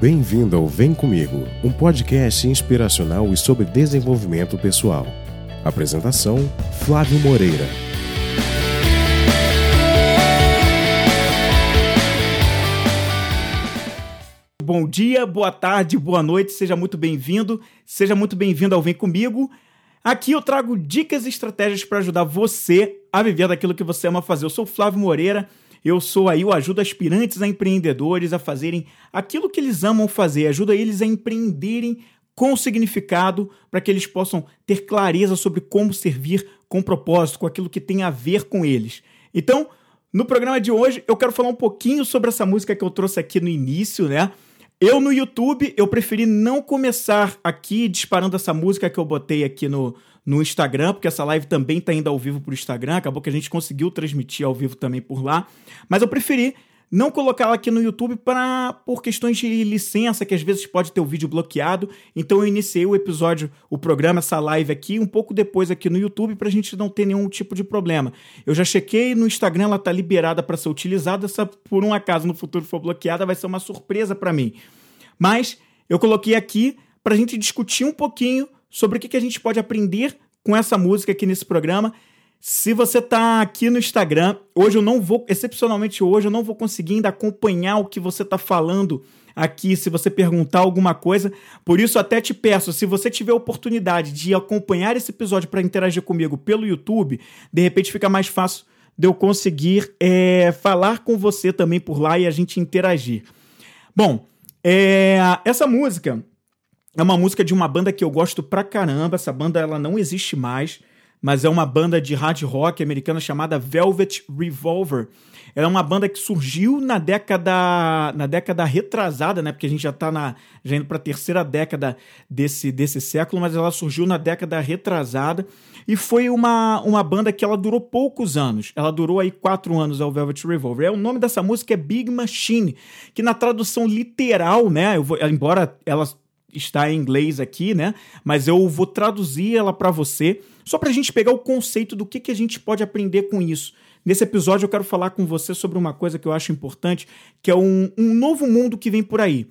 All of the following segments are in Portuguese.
Bem-vindo ao Vem Comigo, um podcast inspiracional e sobre desenvolvimento pessoal. Apresentação: Flávio Moreira. Bom dia, boa tarde, boa noite, seja muito bem-vindo, seja muito bem-vindo ao Vem Comigo. Aqui eu trago dicas e estratégias para ajudar você a viver daquilo que você ama fazer. Eu sou Flávio Moreira eu sou aí, eu ajudo aspirantes a empreendedores a fazerem aquilo que eles amam fazer, ajuda eles a empreenderem com significado para que eles possam ter clareza sobre como servir com propósito, com aquilo que tem a ver com eles. Então, no programa de hoje, eu quero falar um pouquinho sobre essa música que eu trouxe aqui no início, né? Eu no YouTube, eu preferi não começar aqui disparando essa música que eu botei aqui no, no Instagram, porque essa live também está indo ao vivo para o Instagram, acabou que a gente conseguiu transmitir ao vivo também por lá, mas eu preferi não colocá-la aqui no YouTube para por questões de licença, que às vezes pode ter o vídeo bloqueado. Então eu iniciei o episódio, o programa, essa live aqui, um pouco depois aqui no YouTube, para a gente não ter nenhum tipo de problema. Eu já chequei no Instagram, ela está liberada para ser utilizada. Se por um acaso no futuro for bloqueada, vai ser uma surpresa para mim. Mas eu coloquei aqui para a gente discutir um pouquinho sobre o que, que a gente pode aprender com essa música aqui nesse programa. Se você está aqui no Instagram, hoje eu não vou, excepcionalmente hoje, eu não vou conseguir ainda acompanhar o que você está falando aqui, se você perguntar alguma coisa. Por isso, até te peço, se você tiver oportunidade de acompanhar esse episódio para interagir comigo pelo YouTube, de repente fica mais fácil de eu conseguir é, falar com você também por lá e a gente interagir. Bom, é, essa música é uma música de uma banda que eu gosto pra caramba. Essa banda ela não existe mais, mas é uma banda de hard rock americana chamada Velvet Revolver. Ela é uma banda que surgiu na década na década retrasada, né? Porque a gente já tá na, já indo para a terceira década desse, desse século, mas ela surgiu na década retrasada e foi uma, uma banda que ela durou poucos anos. Ela durou aí quatro anos ao Velvet Revolver. É, o nome dessa música é Big Machine, que na tradução literal, né? Vou, embora ela está em inglês aqui, né? Mas eu vou traduzir ela para você, só para a gente pegar o conceito do que, que a gente pode aprender com isso. Nesse episódio eu quero falar com você sobre uma coisa que eu acho importante, que é um, um novo mundo que vem por aí.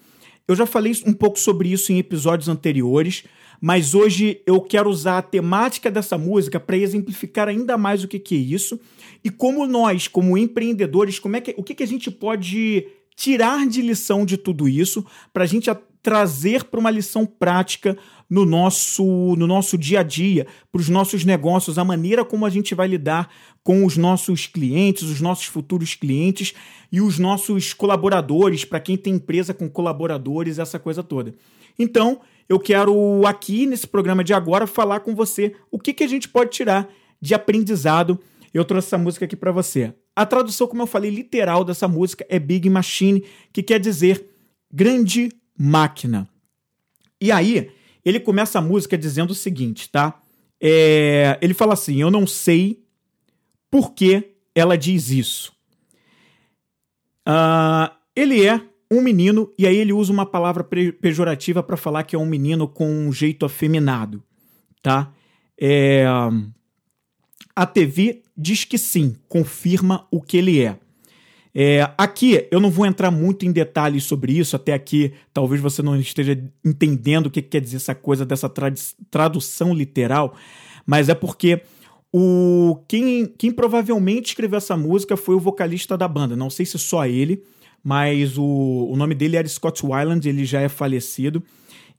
Eu já falei um pouco sobre isso em episódios anteriores, mas hoje eu quero usar a temática dessa música para exemplificar ainda mais o que, que é isso e como nós, como empreendedores, como é que, o que, que a gente pode tirar de lição de tudo isso para a gente trazer para uma lição prática no nosso, no nosso dia a dia, para os nossos negócios, a maneira como a gente vai lidar com os nossos clientes, os nossos futuros clientes e os nossos colaboradores, para quem tem empresa com colaboradores, essa coisa toda. Então, eu quero aqui nesse programa de agora falar com você o que, que a gente pode tirar de aprendizado. Eu trouxe essa música aqui para você. A tradução, como eu falei, literal dessa música é Big Machine, que quer dizer grande máquina. E aí, ele começa a música dizendo o seguinte, tá? É, ele fala assim: Eu não sei por que ela diz isso. Uh, ele é um menino, e aí ele usa uma palavra pejorativa para falar que é um menino com um jeito afeminado, tá? É, a TV diz que sim, confirma o que ele é. É, aqui eu não vou entrar muito em detalhes sobre isso, até aqui talvez você não esteja entendendo o que quer dizer essa coisa dessa tradução literal, mas é porque o quem, quem provavelmente escreveu essa música foi o vocalista da banda. Não sei se só ele, mas o, o nome dele era Scott Weiland, ele já é falecido.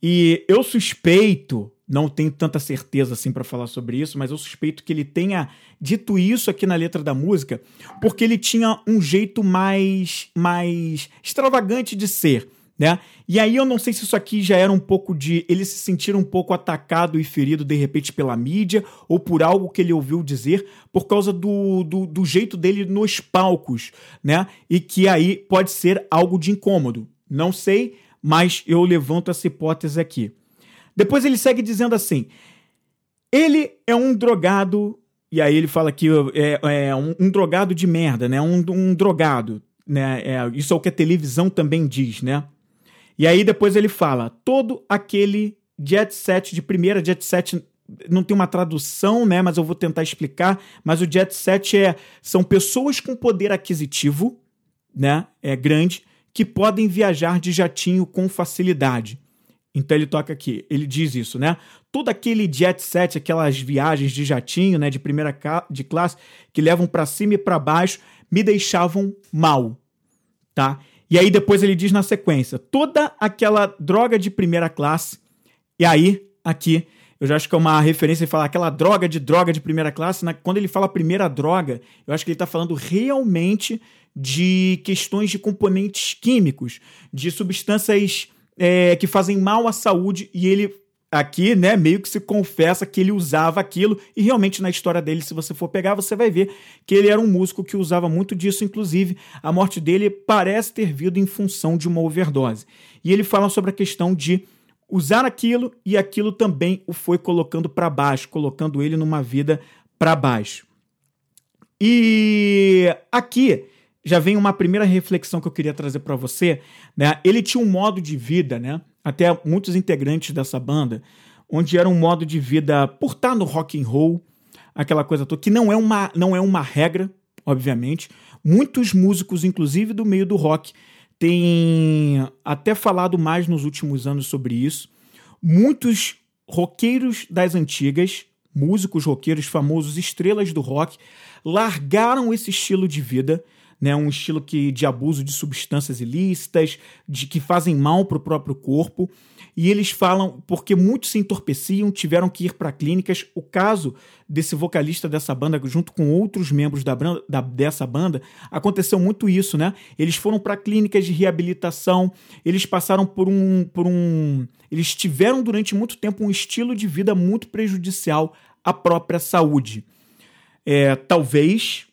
E eu suspeito, não tenho tanta certeza assim para falar sobre isso, mas eu suspeito que ele tenha dito isso aqui na letra da música, porque ele tinha um jeito mais mais extravagante de ser, né? E aí eu não sei se isso aqui já era um pouco de ele se sentir um pouco atacado e ferido de repente pela mídia ou por algo que ele ouviu dizer por causa do, do, do jeito dele nos palcos, né? E que aí pode ser algo de incômodo. Não sei, mas eu levanto essa hipótese aqui. Depois ele segue dizendo assim: ele é um drogado, e aí ele fala que é, é um, um, drogado de merda, né? Um, um drogado, né? É, isso é o que a televisão também diz, né? E aí depois ele fala: todo aquele jet set de primeira jet set não tem uma tradução, né? Mas eu vou tentar explicar. Mas o jet set é são pessoas com poder aquisitivo, né? É grande que podem viajar de jatinho com facilidade. Então ele toca aqui, ele diz isso, né? Todo aquele jet set, aquelas viagens de jatinho, né, de primeira de classe, que levam para cima e para baixo, me deixavam mal, tá? E aí depois ele diz na sequência, toda aquela droga de primeira classe, e aí aqui eu já acho que é uma referência ele falar aquela droga de droga de primeira classe, quando ele fala primeira droga, eu acho que ele está falando realmente de questões de componentes químicos, de substâncias é, que fazem mal à saúde e ele aqui, né, meio que se confessa que ele usava aquilo e realmente na história dele, se você for pegar, você vai ver que ele era um músico que usava muito disso, inclusive a morte dele parece ter vindo em função de uma overdose. E ele fala sobre a questão de usar aquilo e aquilo também o foi colocando para baixo, colocando ele numa vida para baixo. E aqui já vem uma primeira reflexão que eu queria trazer para você. Né? Ele tinha um modo de vida, né? até muitos integrantes dessa banda, onde era um modo de vida por estar no rock and roll, aquela coisa toda, que não é uma, não é uma regra, obviamente. Muitos músicos, inclusive do meio do rock, têm até falado mais nos últimos anos sobre isso. Muitos roqueiros das antigas, músicos roqueiros famosos, estrelas do rock, largaram esse estilo de vida né, um estilo que, de abuso de substâncias ilícitas, de que fazem mal para o próprio corpo. E eles falam porque muitos se entorpeciam, tiveram que ir para clínicas. O caso desse vocalista dessa banda, junto com outros membros da, da dessa banda, aconteceu muito isso, né? Eles foram para clínicas de reabilitação, eles passaram por um, por um. Eles tiveram durante muito tempo um estilo de vida muito prejudicial à própria saúde. É, talvez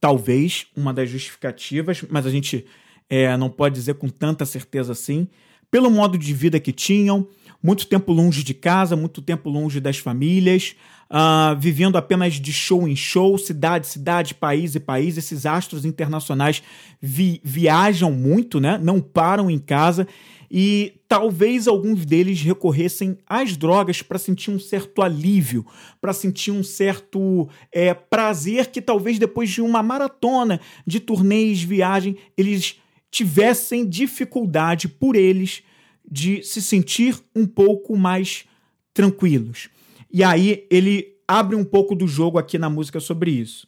talvez uma das justificativas, mas a gente é, não pode dizer com tanta certeza assim, pelo modo de vida que tinham, muito tempo longe de casa, muito tempo longe das famílias, uh, vivendo apenas de show em show, cidade, cidade, país e país. Esses astros internacionais vi viajam muito, né? não param em casa e talvez alguns deles recorressem às drogas para sentir um certo alívio, para sentir um certo é, prazer que talvez depois de uma maratona de turnês, viagem, eles tivessem dificuldade por eles de se sentir um pouco mais tranquilos. E aí ele abre um pouco do jogo aqui na música sobre isso.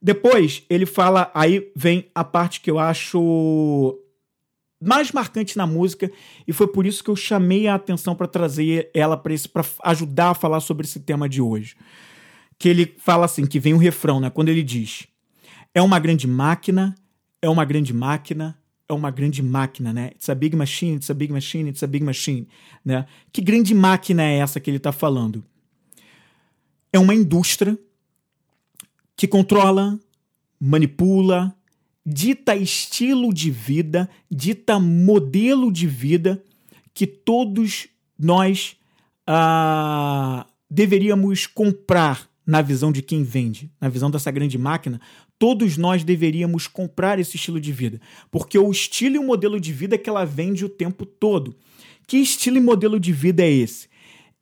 Depois ele fala, aí vem a parte que eu acho mais marcante na música e foi por isso que eu chamei a atenção para trazer ela para para ajudar a falar sobre esse tema de hoje. Que ele fala assim, que vem o um refrão, né, quando ele diz: "É uma grande máquina, é uma grande máquina, é uma grande máquina, né? It's a big machine, it's a big machine, it's a big machine, né? Que grande máquina é essa que ele está falando? É uma indústria que controla, manipula, dita estilo de vida, dita modelo de vida que todos nós ah, deveríamos comprar na visão de quem vende, na visão dessa grande máquina, todos nós deveríamos comprar esse estilo de vida, porque o estilo e o modelo de vida é que ela vende o tempo todo. Que estilo e modelo de vida é esse?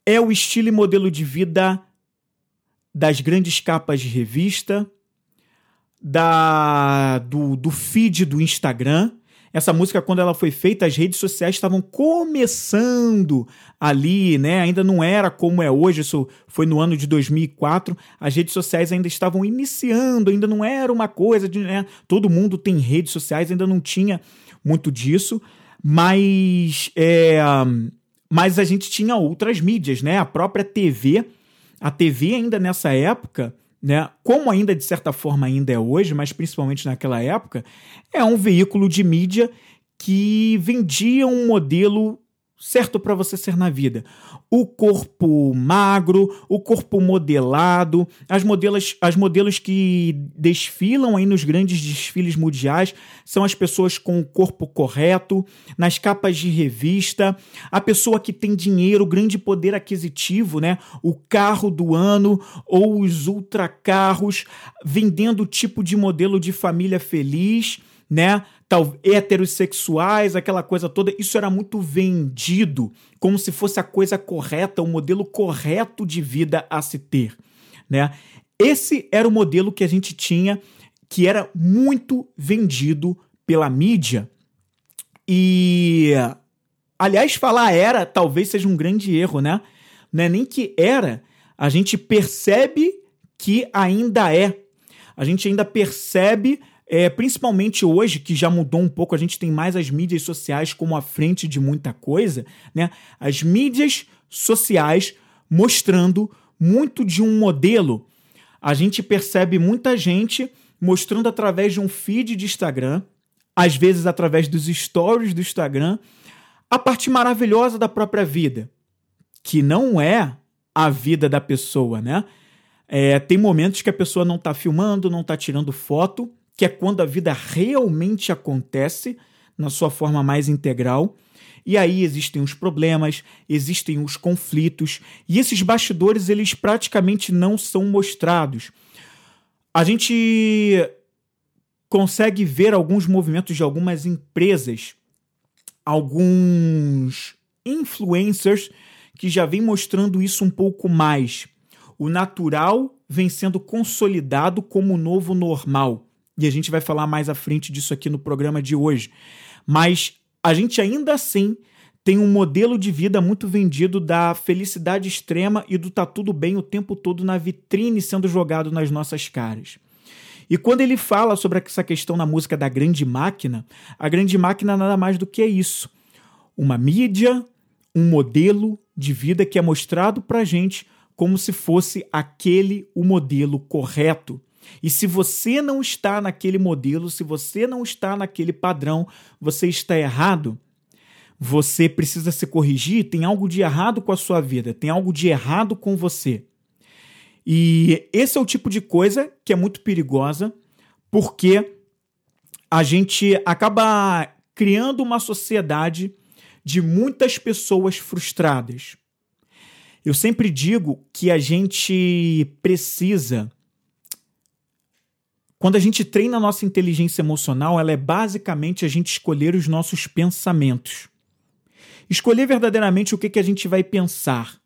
É o estilo e modelo de vida das grandes capas de revista, da do, do feed do Instagram. Essa música, quando ela foi feita, as redes sociais estavam começando ali, né? Ainda não era como é hoje, isso foi no ano de 2004. As redes sociais ainda estavam iniciando, ainda não era uma coisa de. Né? Todo mundo tem redes sociais, ainda não tinha muito disso, mas. É, mas a gente tinha outras mídias, né? A própria TV. A TV, ainda nessa época, né, como ainda de certa forma ainda é hoje, mas principalmente naquela época, é um veículo de mídia que vendia um modelo certo para você ser na vida. O corpo magro, o corpo modelado, as modelos, as modelos que desfilam aí nos grandes desfiles mundiais são as pessoas com o corpo correto, nas capas de revista, a pessoa que tem dinheiro, grande poder aquisitivo, né? O carro do ano ou os ultracarros, vendendo o tipo de modelo de família feliz né? Tal, heterossexuais, aquela coisa toda, isso era muito vendido como se fosse a coisa correta, o modelo correto de vida a se ter, né? Esse era o modelo que a gente tinha que era muito vendido pela mídia E aliás, falar era talvez seja um grande erro, né? Não é nem que era, a gente percebe que ainda é. A gente ainda percebe é, principalmente hoje, que já mudou um pouco, a gente tem mais as mídias sociais como a frente de muita coisa, né? As mídias sociais mostrando muito de um modelo. A gente percebe muita gente mostrando através de um feed de Instagram, às vezes através dos stories do Instagram, a parte maravilhosa da própria vida, que não é a vida da pessoa, né? É, tem momentos que a pessoa não está filmando, não está tirando foto, que é quando a vida realmente acontece na sua forma mais integral. E aí existem os problemas, existem os conflitos, e esses bastidores eles praticamente não são mostrados. A gente consegue ver alguns movimentos de algumas empresas, alguns influencers que já vêm mostrando isso um pouco mais. O natural vem sendo consolidado como o novo normal. E a gente vai falar mais à frente disso aqui no programa de hoje. Mas a gente ainda assim tem um modelo de vida muito vendido da felicidade extrema e do tá tudo bem o tempo todo na vitrine sendo jogado nas nossas caras. E quando ele fala sobre essa questão na música da grande máquina, a grande máquina nada mais do que é isso. Uma mídia, um modelo de vida que é mostrado pra gente como se fosse aquele o modelo correto. E se você não está naquele modelo, se você não está naquele padrão, você está errado. Você precisa se corrigir, tem algo de errado com a sua vida, tem algo de errado com você. E esse é o tipo de coisa que é muito perigosa, porque a gente acaba criando uma sociedade de muitas pessoas frustradas. Eu sempre digo que a gente precisa quando a gente treina a nossa inteligência emocional, ela é basicamente a gente escolher os nossos pensamentos. Escolher verdadeiramente o que, que a gente vai pensar.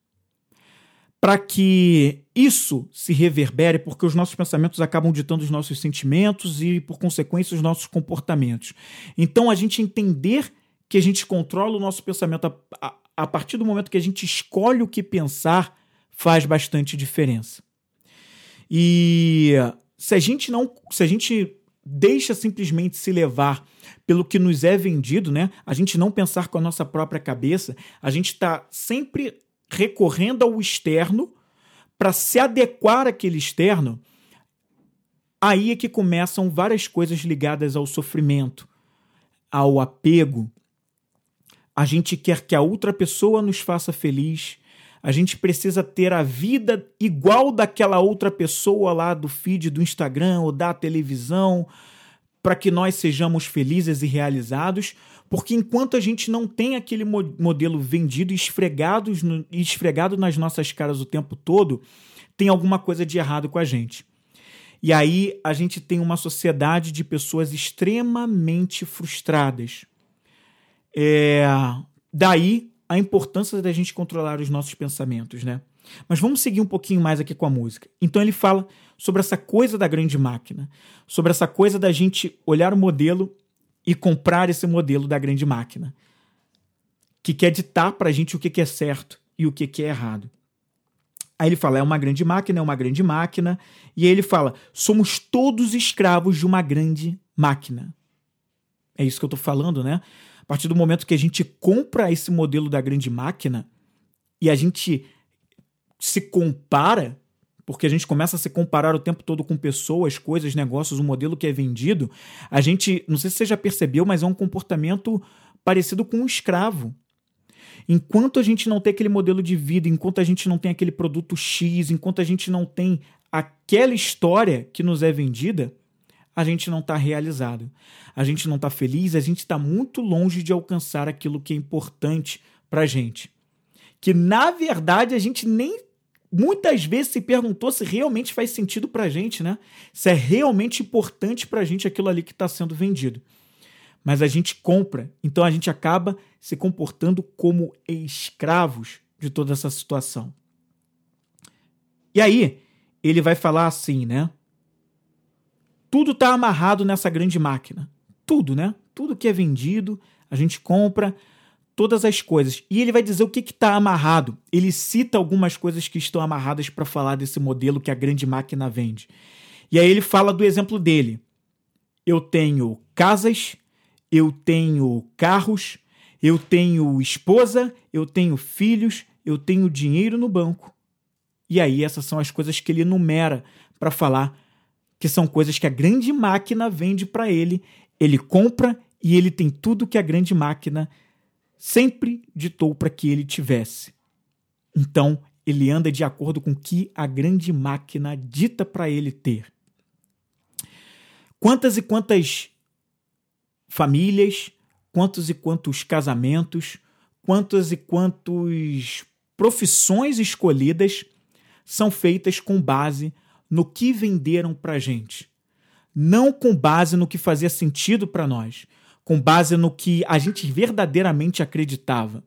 Para que isso se reverbere, porque os nossos pensamentos acabam ditando os nossos sentimentos e, por consequência, os nossos comportamentos. Então, a gente entender que a gente controla o nosso pensamento a, a, a partir do momento que a gente escolhe o que pensar faz bastante diferença. E se a gente não, se a gente deixa simplesmente se levar pelo que nos é vendido, né? A gente não pensar com a nossa própria cabeça, a gente está sempre recorrendo ao externo para se adequar àquele externo. Aí é que começam várias coisas ligadas ao sofrimento, ao apego. A gente quer que a outra pessoa nos faça feliz, a gente precisa ter a vida igual daquela outra pessoa lá do feed do Instagram ou da televisão, para que nós sejamos felizes e realizados, porque enquanto a gente não tem aquele modelo vendido e esfregado, esfregado nas nossas caras o tempo todo, tem alguma coisa de errado com a gente. E aí a gente tem uma sociedade de pessoas extremamente frustradas. É... Daí a importância da gente controlar os nossos pensamentos, né? Mas vamos seguir um pouquinho mais aqui com a música. Então ele fala sobre essa coisa da grande máquina, sobre essa coisa da gente olhar o modelo e comprar esse modelo da grande máquina, que quer ditar pra gente o que é certo e o que é errado. Aí ele fala, é uma grande máquina, é uma grande máquina. E aí ele fala, somos todos escravos de uma grande máquina. É isso que eu tô falando, né? A partir do momento que a gente compra esse modelo da grande máquina e a gente se compara, porque a gente começa a se comparar o tempo todo com pessoas, coisas, negócios, o modelo que é vendido, a gente, não sei se você já percebeu, mas é um comportamento parecido com um escravo. Enquanto a gente não tem aquele modelo de vida, enquanto a gente não tem aquele produto X, enquanto a gente não tem aquela história que nos é vendida, a gente não está realizado. A gente não está feliz, a gente está muito longe de alcançar aquilo que é importante para a gente. Que na verdade a gente nem muitas vezes se perguntou se realmente faz sentido para a gente, né? Se é realmente importante para a gente aquilo ali que está sendo vendido. Mas a gente compra, então a gente acaba se comportando como escravos de toda essa situação. E aí, ele vai falar assim, né? Tudo está amarrado nessa grande máquina. Tudo, né? Tudo que é vendido, a gente compra todas as coisas. E ele vai dizer o que está amarrado. Ele cita algumas coisas que estão amarradas para falar desse modelo que a grande máquina vende. E aí ele fala do exemplo dele. Eu tenho casas, eu tenho carros, eu tenho esposa, eu tenho filhos, eu tenho dinheiro no banco. E aí essas são as coisas que ele enumera para falar que são coisas que a grande máquina vende para ele. Ele compra e ele tem tudo que a grande máquina sempre ditou para que ele tivesse. Então, ele anda de acordo com o que a grande máquina dita para ele ter. Quantas e quantas famílias, quantos e quantos casamentos, quantas e quantas profissões escolhidas são feitas com base no que venderam para gente, não com base no que fazia sentido para nós, com base no que a gente verdadeiramente acreditava,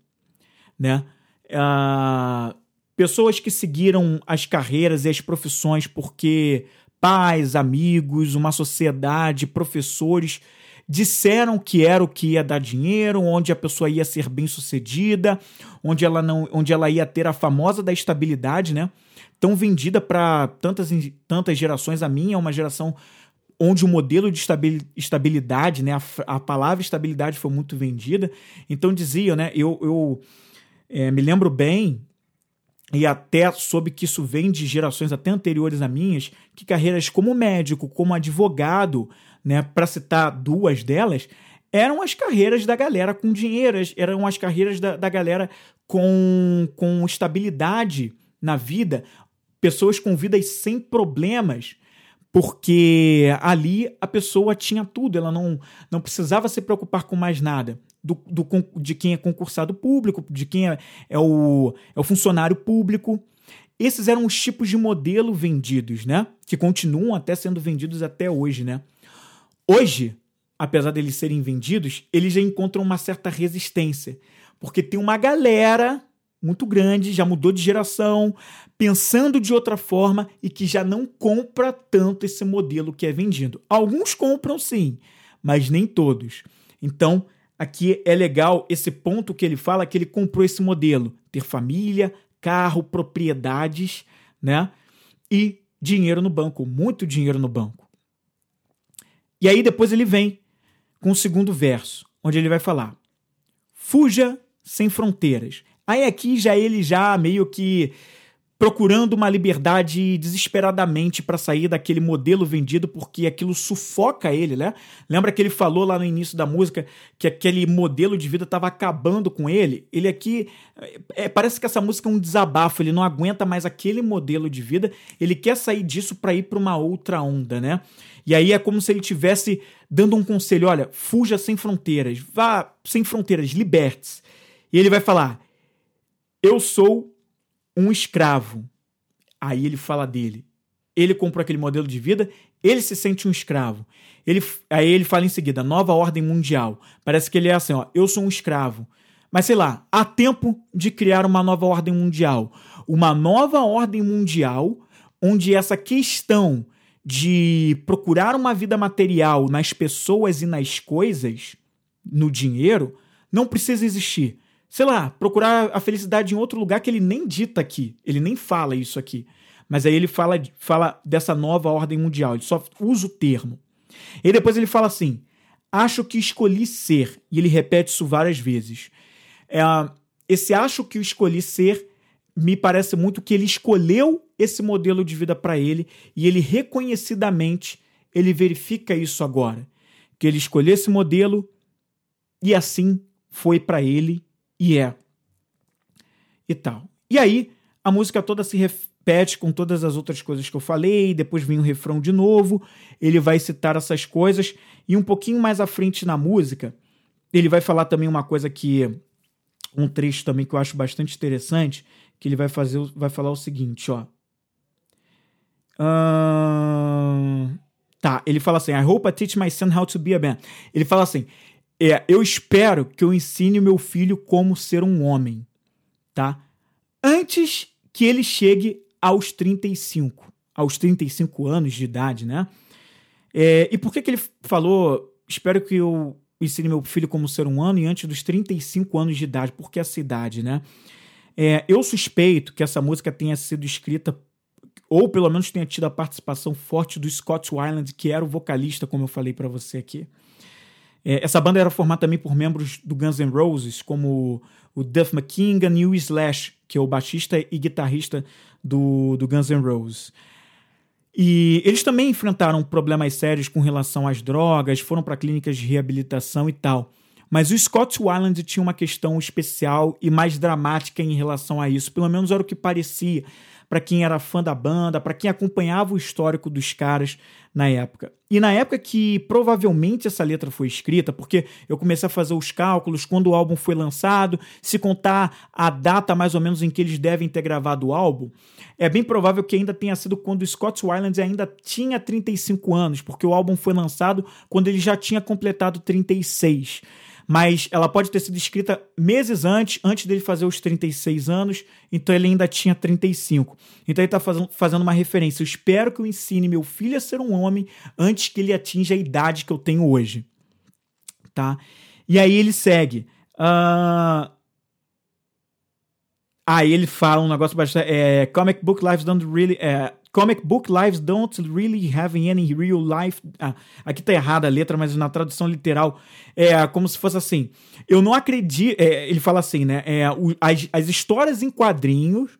né? Uh, pessoas que seguiram as carreiras e as profissões porque pais, amigos, uma sociedade, professores disseram que era o que ia dar dinheiro, onde a pessoa ia ser bem sucedida, onde ela não, onde ela ia ter a famosa da estabilidade, né? Tão vendida para tantas tantas gerações. A minha é uma geração onde o modelo de estabilidade, né, a, a palavra estabilidade foi muito vendida. Então diziam, né, eu, eu é, me lembro bem e até soube que isso vem de gerações até anteriores a minhas, que carreiras como médico, como advogado, né, para citar duas delas, eram as carreiras da galera com dinheiro, eram as carreiras da, da galera com, com estabilidade na vida, pessoas com vidas sem problemas, porque ali a pessoa tinha tudo, ela não, não precisava se preocupar com mais nada do, do, de quem é concursado público, de quem é, é, o, é o funcionário público. Esses eram os tipos de modelo vendidos, né? Que continuam até sendo vendidos até hoje, né? Hoje, apesar deles serem vendidos, eles já encontram uma certa resistência, porque tem uma galera muito grande, já mudou de geração, pensando de outra forma e que já não compra tanto esse modelo que é vendido. Alguns compram sim, mas nem todos. Então, aqui é legal esse ponto que ele fala que ele comprou esse modelo, ter família, carro, propriedades, né? E dinheiro no banco, muito dinheiro no banco. E aí depois ele vem com o segundo verso, onde ele vai falar: Fuja sem fronteiras. Aí aqui já ele já meio que procurando uma liberdade desesperadamente para sair daquele modelo vendido, porque aquilo sufoca ele, né? Lembra que ele falou lá no início da música que aquele modelo de vida estava acabando com ele? Ele aqui. É, parece que essa música é um desabafo, ele não aguenta mais aquele modelo de vida, ele quer sair disso para ir para uma outra onda, né? E aí é como se ele tivesse dando um conselho: olha, fuja sem fronteiras, vá sem fronteiras, liberte-se. E ele vai falar: Eu sou um escravo. Aí ele fala dele. Ele comprou aquele modelo de vida, ele se sente um escravo. Ele, aí ele fala em seguida, nova ordem mundial. Parece que ele é assim, ó, eu sou um escravo. Mas sei lá, há tempo de criar uma nova ordem mundial. Uma nova ordem mundial onde essa questão de procurar uma vida material nas pessoas e nas coisas, no dinheiro, não precisa existir sei lá, procurar a felicidade em outro lugar que ele nem dita aqui. Ele nem fala isso aqui. Mas aí ele fala, fala dessa nova ordem mundial. Ele só usa o termo. E depois ele fala assim: acho que escolhi ser. E ele repete isso várias vezes. É, esse acho que escolhi ser me parece muito que ele escolheu esse modelo de vida para ele e ele reconhecidamente ele verifica isso agora, que ele escolheu esse modelo e assim foi para ele e é. E tal. E aí, a música toda se repete com todas as outras coisas que eu falei, depois vem o refrão de novo, ele vai citar essas coisas, e um pouquinho mais à frente na música, ele vai falar também uma coisa que. Um trecho também que eu acho bastante interessante, que ele vai fazer, vai falar o seguinte, ó. Tá, ele fala assim: I hope I teach my son how to be a man. Ele fala assim: é, eu espero que eu ensine meu filho como ser um homem, tá? Antes que ele chegue aos 35, aos 35 anos de idade, né? É, e por que, que ele falou, espero que eu ensine meu filho como ser humano e antes dos 35 anos de idade. Por que essa idade, né? É, eu suspeito que essa música tenha sido escrita, ou pelo menos tenha tido a participação forte do Scott Weiland, que era o vocalista, como eu falei para você aqui. É, essa banda era formada também por membros do Guns N' Roses, como o Duff McKagan e o Slash, que é o baixista e guitarrista do, do Guns N' Roses. E eles também enfrentaram problemas sérios com relação às drogas, foram para clínicas de reabilitação e tal. Mas o Scott Weiland tinha uma questão especial e mais dramática em relação a isso, pelo menos era o que parecia para quem era fã da banda, para quem acompanhava o histórico dos caras na época. E na época que provavelmente essa letra foi escrita, porque eu comecei a fazer os cálculos quando o álbum foi lançado, se contar a data mais ou menos em que eles devem ter gravado o álbum, é bem provável que ainda tenha sido quando o Scott Weiland ainda tinha 35 anos, porque o álbum foi lançado quando ele já tinha completado 36 mas ela pode ter sido escrita meses antes, antes dele fazer os 36 anos, então ele ainda tinha 35. Então ele está fazendo uma referência. Eu espero que eu ensine meu filho a ser um homem antes que ele atinja a idade que eu tenho hoje. Tá? E aí ele segue. Uh... Aí ele fala um negócio bastante. É, comic book lives don't really. É, Comic book lives don't really have any real life. Ah, aqui tá errada a letra, mas na tradução literal é como se fosse assim. Eu não acredito. É, ele fala assim, né? É, o, as, as histórias em quadrinhos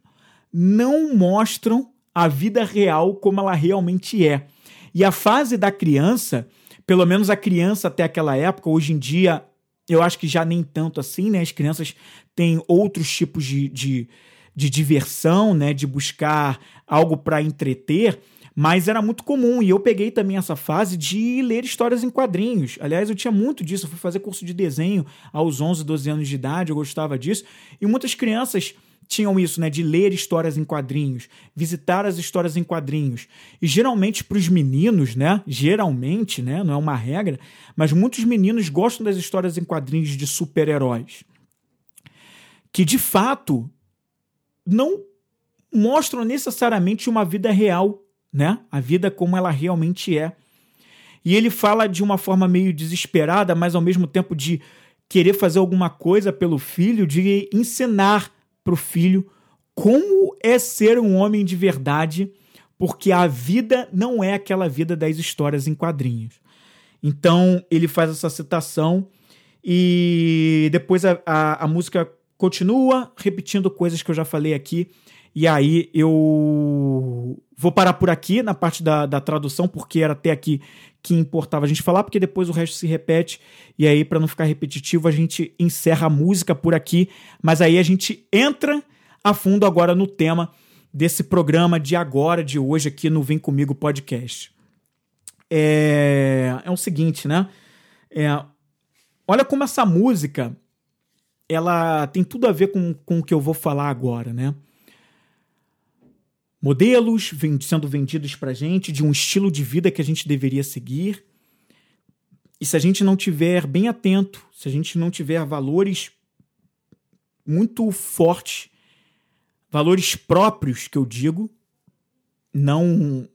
não mostram a vida real como ela realmente é. E a fase da criança, pelo menos a criança até aquela época, hoje em dia, eu acho que já nem tanto assim, né? As crianças têm outros tipos de, de de diversão, né, de buscar algo para entreter, mas era muito comum e eu peguei também essa fase de ler histórias em quadrinhos. Aliás, eu tinha muito disso, eu fui fazer curso de desenho aos 11, 12 anos de idade, eu gostava disso, e muitas crianças tinham isso, né, de ler histórias em quadrinhos, visitar as histórias em quadrinhos. E geralmente para os meninos, né, geralmente, né, não é uma regra, mas muitos meninos gostam das histórias em quadrinhos de super-heróis. Que de fato não mostram necessariamente uma vida real, né? A vida como ela realmente é. E ele fala de uma forma meio desesperada, mas ao mesmo tempo de querer fazer alguma coisa pelo filho, de ensinar para o filho como é ser um homem de verdade, porque a vida não é aquela vida das histórias em quadrinhos. Então ele faz essa citação e depois a, a, a música continua repetindo coisas que eu já falei aqui. E aí eu vou parar por aqui na parte da, da tradução, porque era até aqui que importava a gente falar, porque depois o resto se repete. E aí, para não ficar repetitivo, a gente encerra a música por aqui. Mas aí a gente entra a fundo agora no tema desse programa de agora, de hoje, aqui no Vem Comigo Podcast. É, é o seguinte, né? É, olha como essa música ela tem tudo a ver com, com o que eu vou falar agora, né? Modelos sendo vendidos pra gente de um estilo de vida que a gente deveria seguir. E se a gente não tiver bem atento, se a gente não tiver valores muito fortes, valores próprios que eu digo, não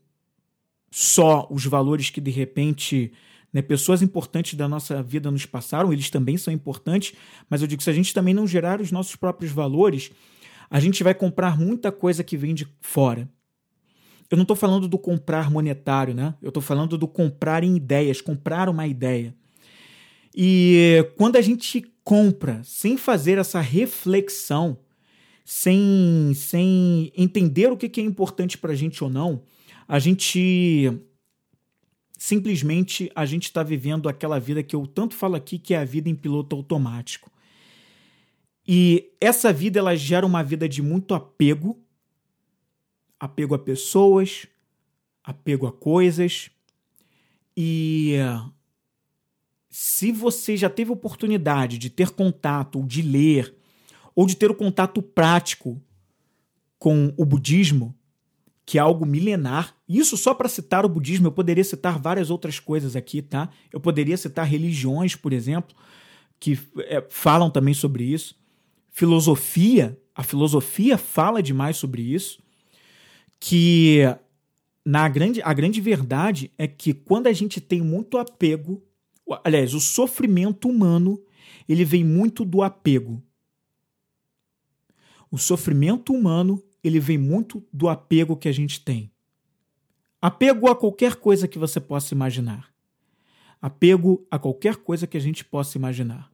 só os valores que de repente né? Pessoas importantes da nossa vida nos passaram, eles também são importantes, mas eu digo que se a gente também não gerar os nossos próprios valores, a gente vai comprar muita coisa que vem de fora. Eu não estou falando do comprar monetário, né? Eu estou falando do comprar em ideias, comprar uma ideia. E quando a gente compra sem fazer essa reflexão, sem, sem entender o que é importante para a gente ou não, a gente simplesmente a gente está vivendo aquela vida que eu tanto falo aqui, que é a vida em piloto automático. E essa vida ela gera uma vida de muito apego, apego a pessoas, apego a coisas. E se você já teve oportunidade de ter contato, ou de ler, ou de ter o contato prático com o budismo, que é algo milenar. Isso só para citar o budismo, eu poderia citar várias outras coisas aqui, tá? Eu poderia citar religiões, por exemplo, que é, falam também sobre isso. Filosofia, a filosofia fala demais sobre isso. Que na grande, a grande verdade é que quando a gente tem muito apego aliás, o sofrimento humano, ele vem muito do apego. O sofrimento humano, ele vem muito do apego que a gente tem. Apego a qualquer coisa que você possa imaginar. Apego a qualquer coisa que a gente possa imaginar.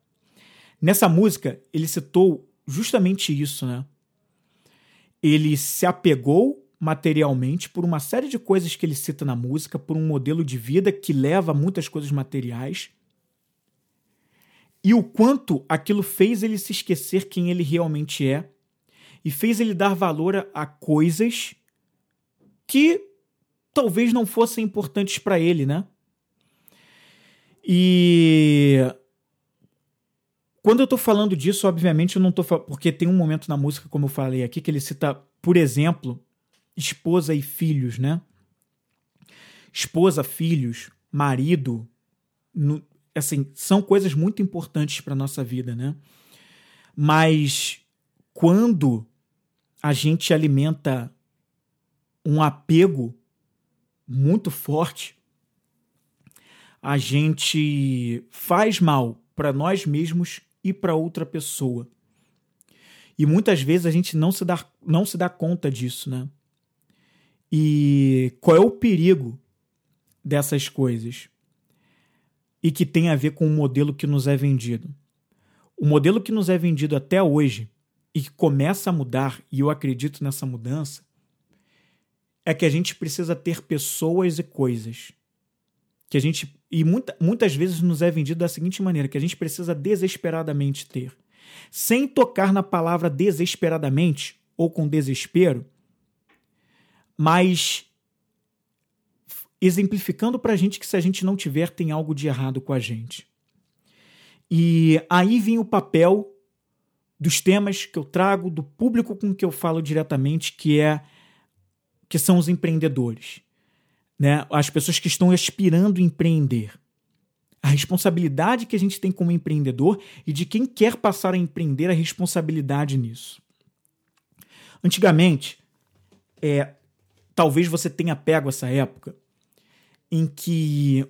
Nessa música, ele citou justamente isso, né? Ele se apegou materialmente por uma série de coisas que ele cita na música, por um modelo de vida que leva a muitas coisas materiais. E o quanto aquilo fez ele se esquecer quem ele realmente é e fez ele dar valor a, coisas que talvez não fossem importantes para ele, né? E quando eu tô falando disso, obviamente eu não tô porque tem um momento na música, como eu falei aqui, que ele cita, por exemplo, esposa e filhos, né? Esposa, filhos, marido, no, assim, são coisas muito importantes para nossa vida, né? Mas quando a gente alimenta um apego muito forte, a gente faz mal para nós mesmos e para outra pessoa. E muitas vezes a gente não se dá, não se dá conta disso, né? E qual é o perigo dessas coisas? E que tem a ver com o modelo que nos é vendido. O modelo que nos é vendido até hoje e que começa a mudar, e eu acredito nessa mudança, é que a gente precisa ter pessoas e coisas. Que a gente. E muita, muitas vezes nos é vendido da seguinte maneira: que a gente precisa desesperadamente ter. Sem tocar na palavra desesperadamente ou com desespero, mas exemplificando para a gente que se a gente não tiver, tem algo de errado com a gente. E aí vem o papel dos temas que eu trago, do público com que eu falo diretamente, que é que são os empreendedores, né? As pessoas que estão aspirando a empreender. A responsabilidade que a gente tem como empreendedor e de quem quer passar a empreender a responsabilidade nisso. Antigamente, é, talvez você tenha pego essa época em que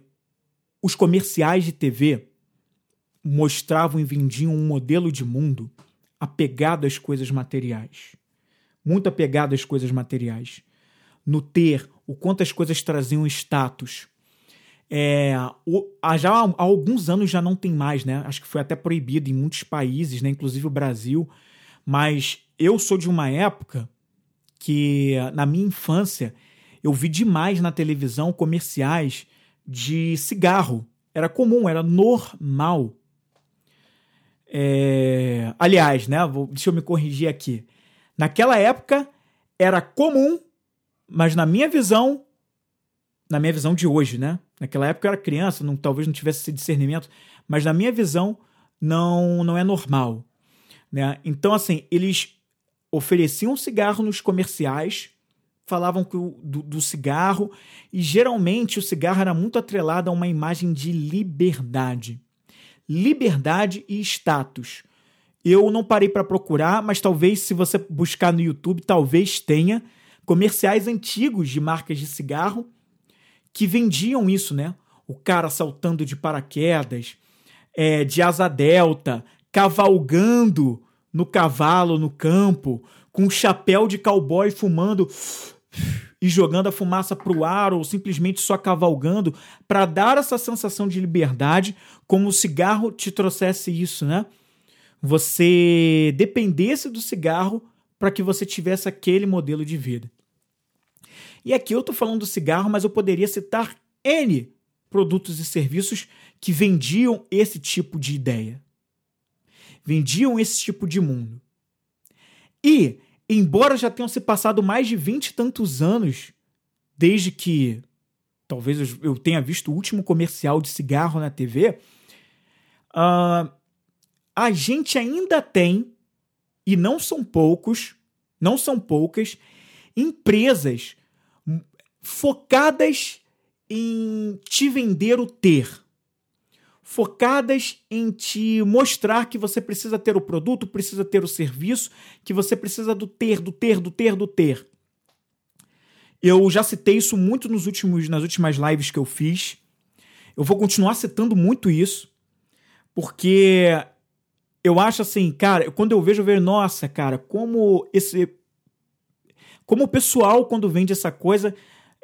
os comerciais de TV mostravam e vendiam um modelo de mundo apegado às coisas materiais. Muito apegado às coisas materiais. No ter, o quanto as coisas traziam status. É, o, já há, há alguns anos já não tem mais, né? Acho que foi até proibido em muitos países, né? inclusive o Brasil. Mas eu sou de uma época que na minha infância eu vi demais na televisão comerciais de cigarro. Era comum, era normal. É... Aliás, né? Vou, deixa eu me corrigir aqui. Naquela época era comum, mas na minha visão, na minha visão de hoje, né? Naquela época eu era criança, não, talvez não tivesse esse discernimento, mas na minha visão não não é normal, né? Então assim, eles ofereciam cigarro nos comerciais, falavam do, do, cigarro, e geralmente o cigarro era muito atrelado a uma imagem de liberdade. Liberdade e status. Eu não parei para procurar, mas talvez se você buscar no YouTube, talvez tenha comerciais antigos de marcas de cigarro que vendiam isso, né? O cara saltando de paraquedas, é, de asa delta, cavalgando no cavalo, no campo, com um chapéu de cowboy fumando e jogando a fumaça para o ar ou simplesmente só cavalgando para dar essa sensação de liberdade, como o cigarro te trouxesse isso, né? Você dependesse do cigarro para que você tivesse aquele modelo de vida. E aqui eu estou falando do cigarro, mas eu poderia citar N produtos e serviços que vendiam esse tipo de ideia vendiam esse tipo de mundo. E, embora já tenham se passado mais de vinte e tantos anos desde que talvez eu tenha visto o último comercial de cigarro na TV, uh, a gente ainda tem, e não são poucos, não são poucas, empresas focadas em te vender o ter focadas em te mostrar que você precisa ter o produto, precisa ter o serviço, que você precisa do ter, do ter, do ter, do ter. Eu já citei isso muito nos últimos, nas últimas lives que eu fiz. Eu vou continuar citando muito isso, porque eu acho assim, cara, quando eu vejo, eu vejo, nossa, cara, como esse. Como o pessoal, quando vende essa coisa,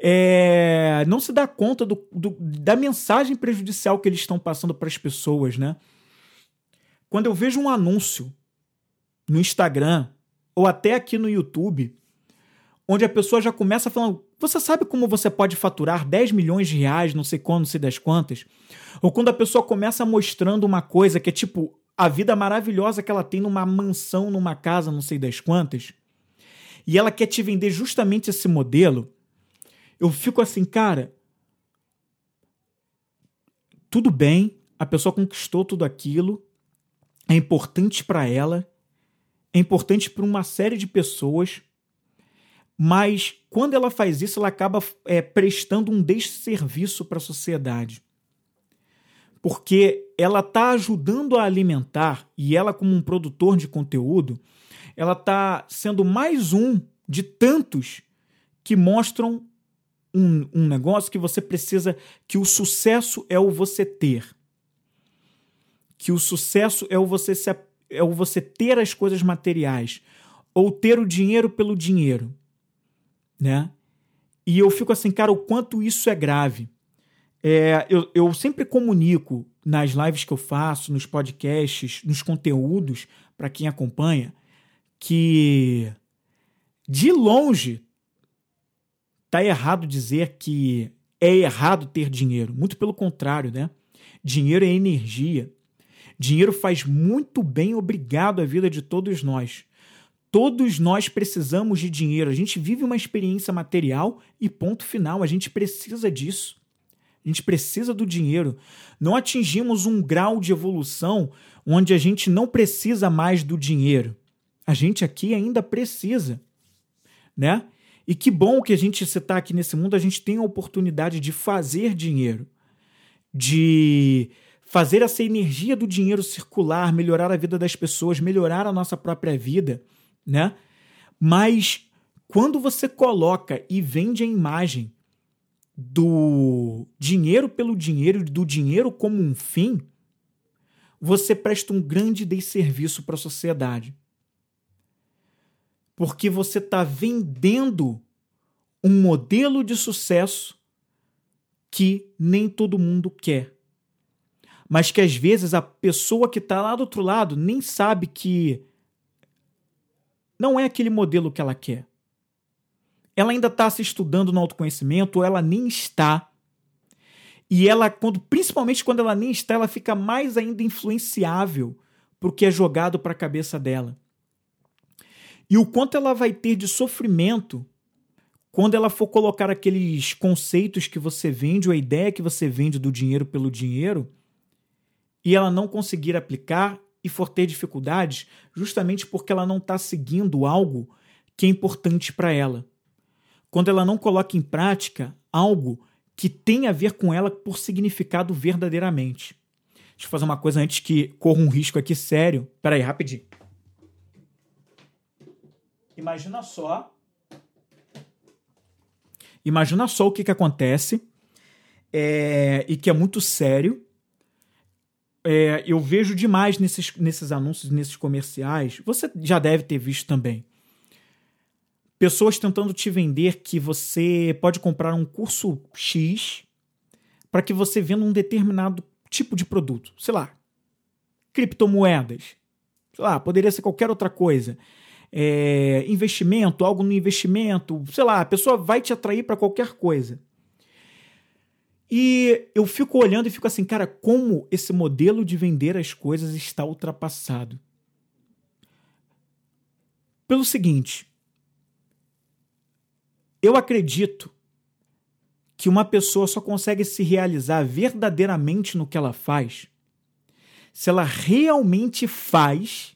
é, não se dá conta do, do, da mensagem prejudicial que eles estão passando para as pessoas, né? Quando eu vejo um anúncio no Instagram ou até aqui no YouTube, onde a pessoa já começa falando: Você sabe como você pode faturar 10 milhões de reais, não sei quando, não sei das quantas? Ou quando a pessoa começa mostrando uma coisa que é tipo a vida maravilhosa que ela tem numa mansão, numa casa, não sei das quantas, e ela quer te vender justamente esse modelo, eu fico assim, cara. Tudo bem, a pessoa conquistou tudo aquilo, é importante para ela, é importante para uma série de pessoas, mas quando ela faz isso, ela acaba é, prestando um desserviço para a sociedade. Porque ela está ajudando a alimentar, e ela, como um produtor de conteúdo, ela está sendo mais um de tantos que mostram um, um negócio que você precisa, que o sucesso é o você ter. Que o sucesso é o você se, é o você ter as coisas materiais ou ter o dinheiro pelo dinheiro, né? E eu fico assim, cara, o quanto isso é grave. É, eu, eu sempre comunico nas lives que eu faço, nos podcasts, nos conteúdos, para quem acompanha, que de longe tá errado dizer que é errado ter dinheiro. Muito pelo contrário, né? Dinheiro é energia. Dinheiro faz muito bem, obrigado, à vida de todos nós. Todos nós precisamos de dinheiro. A gente vive uma experiência material e ponto final. A gente precisa disso. A gente precisa do dinheiro. Não atingimos um grau de evolução onde a gente não precisa mais do dinheiro. A gente aqui ainda precisa, né? E que bom que a gente, está aqui nesse mundo, a gente tem a oportunidade de fazer dinheiro, de fazer essa energia do dinheiro circular, melhorar a vida das pessoas, melhorar a nossa própria vida, né? Mas quando você coloca e vende a imagem do dinheiro pelo dinheiro, do dinheiro como um fim, você presta um grande desserviço para a sociedade porque você está vendendo um modelo de sucesso que nem todo mundo quer. Mas que às vezes a pessoa que está lá do outro lado nem sabe que não é aquele modelo que ela quer. Ela ainda está se estudando no autoconhecimento, ou ela nem está. E ela, quando, principalmente quando ela nem está, ela fica mais ainda influenciável para o que é jogado para a cabeça dela e o quanto ela vai ter de sofrimento quando ela for colocar aqueles conceitos que você vende, ou a ideia que você vende do dinheiro pelo dinheiro, e ela não conseguir aplicar e for ter dificuldades, justamente porque ela não está seguindo algo que é importante para ela. Quando ela não coloca em prática algo que tem a ver com ela por significado verdadeiramente. Deixa eu fazer uma coisa antes que corra um risco aqui sério. Peraí, rapidinho. Imagina só. Imagina só o que, que acontece é, e que é muito sério. É, eu vejo demais nesses, nesses anúncios, nesses comerciais. Você já deve ter visto também. Pessoas tentando te vender que você pode comprar um curso X para que você venda um determinado tipo de produto. Sei lá, criptomoedas. Sei lá, poderia ser qualquer outra coisa é, investimento, algo no investimento, sei lá, a pessoa vai te atrair para qualquer coisa. E eu fico olhando e fico assim, cara, como esse modelo de vender as coisas está ultrapassado. Pelo seguinte, eu acredito que uma pessoa só consegue se realizar verdadeiramente no que ela faz se ela realmente faz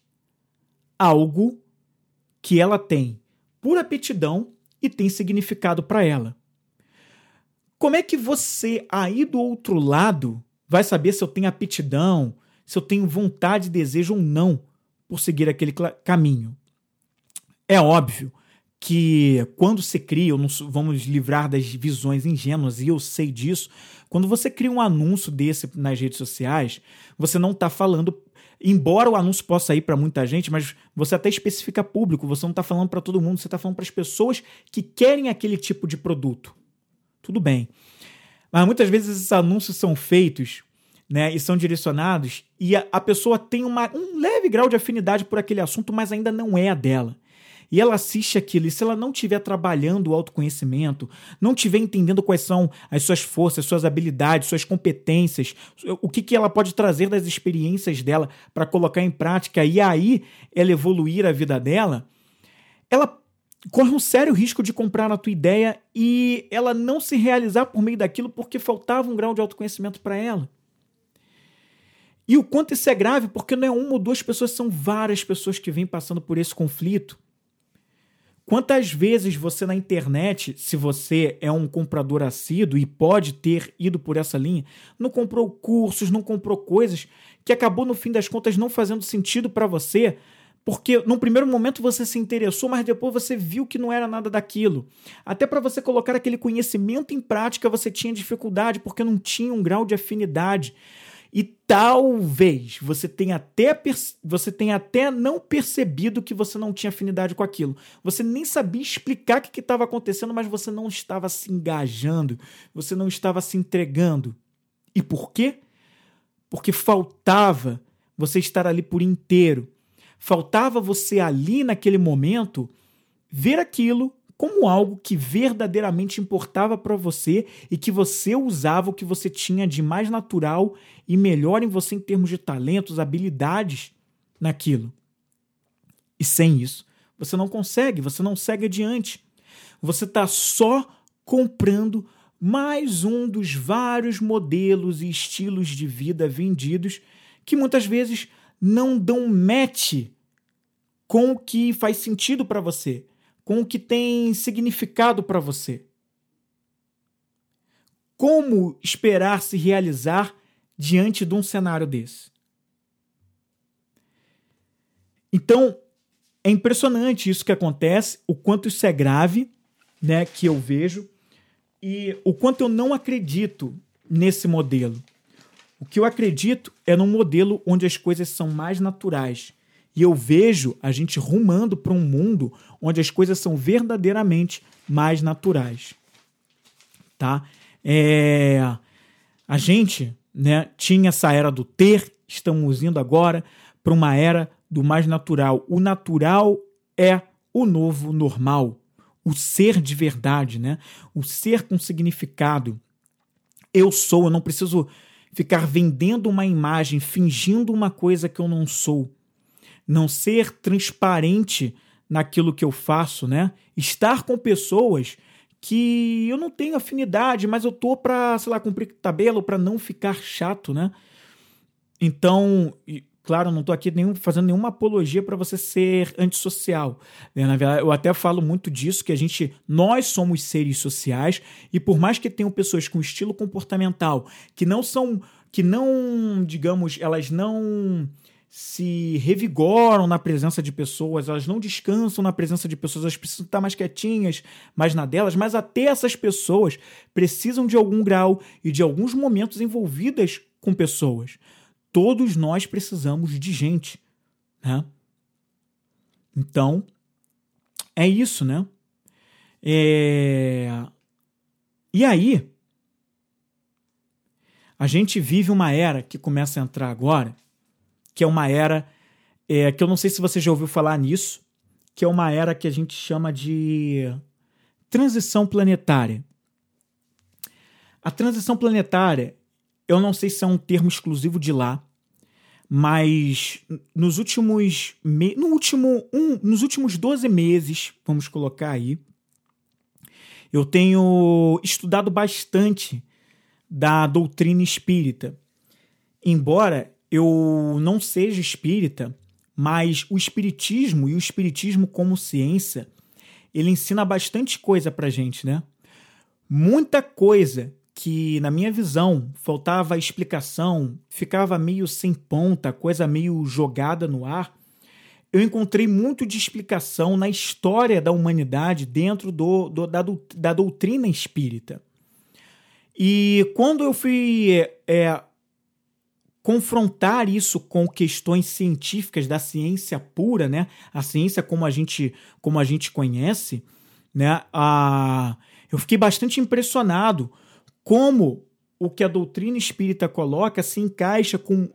algo que ela tem por aptidão e tem significado para ela. Como é que você aí do outro lado vai saber se eu tenho aptidão, se eu tenho vontade, desejo ou não por seguir aquele caminho? É óbvio que quando você cria, vamos livrar das visões ingênuas, e eu sei disso, quando você cria um anúncio desse nas redes sociais, você não está falando embora o anúncio possa ir para muita gente, mas você até especifica público, você não está falando para todo mundo, você está falando para as pessoas que querem aquele tipo de produto. Tudo bem. Mas muitas vezes esses anúncios são feitos né, e são direcionados e a, a pessoa tem uma, um leve grau de afinidade por aquele assunto, mas ainda não é a dela e ela assiste aquilo, e se ela não estiver trabalhando o autoconhecimento, não estiver entendendo quais são as suas forças, suas habilidades, suas competências, o que, que ela pode trazer das experiências dela para colocar em prática e aí ela evoluir a vida dela, ela corre um sério risco de comprar a tua ideia e ela não se realizar por meio daquilo porque faltava um grau de autoconhecimento para ela. E o quanto isso é grave, porque não é uma ou duas pessoas, são várias pessoas que vêm passando por esse conflito. Quantas vezes você na internet, se você é um comprador assíduo e pode ter ido por essa linha, não comprou cursos, não comprou coisas que acabou no fim das contas não fazendo sentido para você, porque no primeiro momento você se interessou, mas depois você viu que não era nada daquilo. Até para você colocar aquele conhecimento em prática, você tinha dificuldade porque não tinha um grau de afinidade. E talvez você tenha até você tenha até não percebido que você não tinha afinidade com aquilo. Você nem sabia explicar o que estava acontecendo, mas você não estava se engajando, você não estava se entregando. E por quê? Porque faltava você estar ali por inteiro. Faltava você ali naquele momento ver aquilo como algo que verdadeiramente importava para você e que você usava o que você tinha de mais natural e melhor em você em termos de talentos, habilidades naquilo. E sem isso, você não consegue, você não segue adiante. Você está só comprando mais um dos vários modelos e estilos de vida vendidos que muitas vezes não dão match com o que faz sentido para você com o que tem significado para você. Como esperar se realizar diante de um cenário desse? Então, é impressionante isso que acontece, o quanto isso é grave, né, que eu vejo, e o quanto eu não acredito nesse modelo. O que eu acredito é num modelo onde as coisas são mais naturais, e eu vejo a gente rumando para um mundo onde as coisas são verdadeiramente mais naturais. Tá? É... A gente né, tinha essa era do ter, estamos indo agora para uma era do mais natural. O natural é o novo normal, o ser de verdade, né? o ser com significado. Eu sou, eu não preciso ficar vendendo uma imagem, fingindo uma coisa que eu não sou não ser transparente naquilo que eu faço, né? Estar com pessoas que eu não tenho afinidade, mas eu tô para, sei lá, cumprir tabela para não ficar chato, né? Então, claro, não tô aqui nenhum, fazendo nenhuma apologia para você ser antissocial. Né? Na verdade, eu até falo muito disso que a gente, nós somos seres sociais e por mais que tenham pessoas com estilo comportamental que não são, que não, digamos, elas não se revigoram na presença de pessoas, elas não descansam na presença de pessoas, elas precisam estar mais quietinhas, mais na delas, mas até essas pessoas precisam de algum grau e de alguns momentos envolvidas com pessoas. Todos nós precisamos de gente, né? Então, é isso, né? É... E aí, a gente vive uma era que começa a entrar agora, que é uma era é, que eu não sei se você já ouviu falar nisso, que é uma era que a gente chama de transição planetária. A transição planetária, eu não sei se é um termo exclusivo de lá, mas nos últimos me... no último um, nos últimos 12 meses, vamos colocar aí, eu tenho estudado bastante da doutrina espírita. Embora eu não seja espírita, mas o espiritismo e o espiritismo como ciência, ele ensina bastante coisa pra gente, né? Muita coisa que, na minha visão, faltava explicação, ficava meio sem ponta, coisa meio jogada no ar. eu encontrei muito de explicação na história da humanidade dentro do, do da, da, doutrina espírita. E quando eu fui é, confrontar isso com questões científicas da ciência pura, né? A ciência como a gente, como a gente conhece, né? A, eu fiquei bastante impressionado como o que a doutrina espírita coloca se encaixa com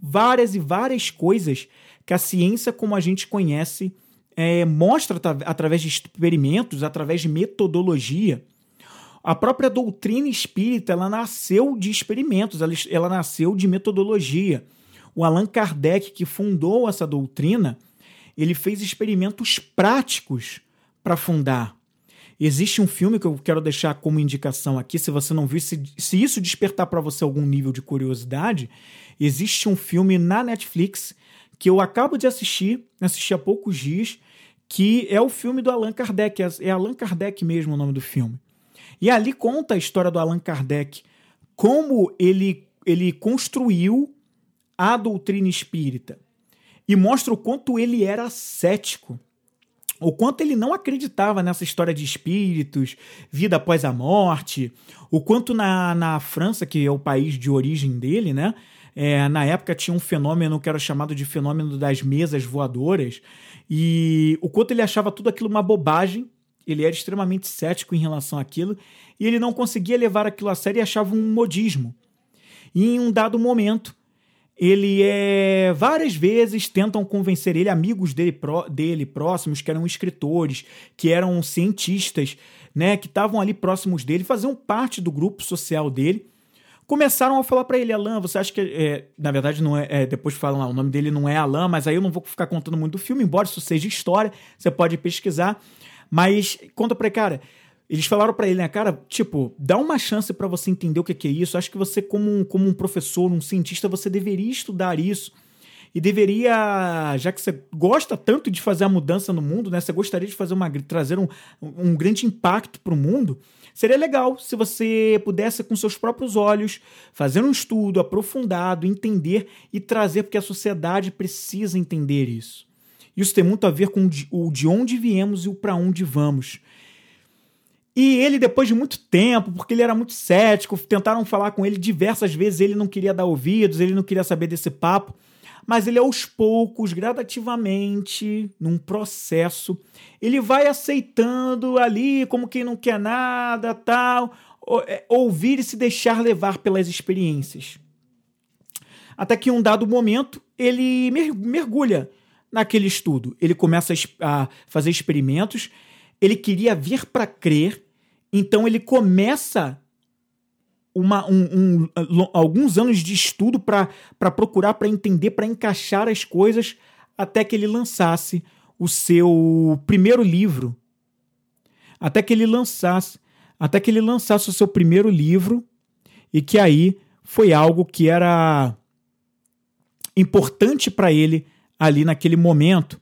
várias e várias coisas que a ciência como a gente conhece é, mostra através de experimentos, através de metodologia. A própria doutrina espírita ela nasceu de experimentos, ela, ela nasceu de metodologia. O Allan Kardec, que fundou essa doutrina, ele fez experimentos práticos para fundar. Existe um filme que eu quero deixar como indicação aqui, se você não viu, se, se isso despertar para você algum nível de curiosidade, existe um filme na Netflix que eu acabo de assistir, assisti há poucos dias, que é o filme do Allan Kardec, é, é Allan Kardec mesmo o nome do filme. E ali conta a história do Allan Kardec, como ele, ele construiu a doutrina espírita e mostra o quanto ele era cético o quanto ele não acreditava nessa história de espíritos, vida após a morte, o quanto na, na França, que é o país de origem dele, né? É, na época tinha um fenômeno que era chamado de fenômeno das mesas voadoras, e o quanto ele achava tudo aquilo uma bobagem, ele era extremamente cético em relação àquilo, e ele não conseguia levar aquilo a sério e achava um modismo. E em um dado momento, ele é várias vezes tentam convencer ele amigos dele, pró, dele próximos que eram escritores que eram cientistas né que estavam ali próximos dele faziam parte do grupo social dele começaram a falar para ele Alan você acha que é, na verdade não é, é depois falam lá o nome dele não é Alan mas aí eu não vou ficar contando muito do filme embora isso seja história você pode pesquisar mas conta ele cara eles falaram para ele, né, cara, tipo, dá uma chance para você entender o que é isso. Acho que você, como um, como um professor, um cientista, você deveria estudar isso. E deveria, já que você gosta tanto de fazer a mudança no mundo, né? Você gostaria de fazer uma, trazer um, um grande impacto para o mundo. Seria legal se você pudesse, com seus próprios olhos, fazer um estudo aprofundado, entender e trazer, porque a sociedade precisa entender isso. Isso tem muito a ver com o de onde viemos e o para onde vamos. E ele, depois de muito tempo, porque ele era muito cético, tentaram falar com ele diversas vezes, ele não queria dar ouvidos, ele não queria saber desse papo. Mas ele, aos poucos, gradativamente, num processo, ele vai aceitando ali, como quem não quer nada, tal, é, ouvir e se deixar levar pelas experiências. Até que, em um dado momento, ele mergulha naquele estudo. Ele começa a fazer experimentos ele queria vir para crer então ele começa uma, um, um, alguns anos de estudo para procurar, para entender, para encaixar as coisas, até que ele lançasse o seu primeiro livro. Até que ele lançasse, até que ele lançasse o seu primeiro livro, e que aí foi algo que era importante para ele ali naquele momento,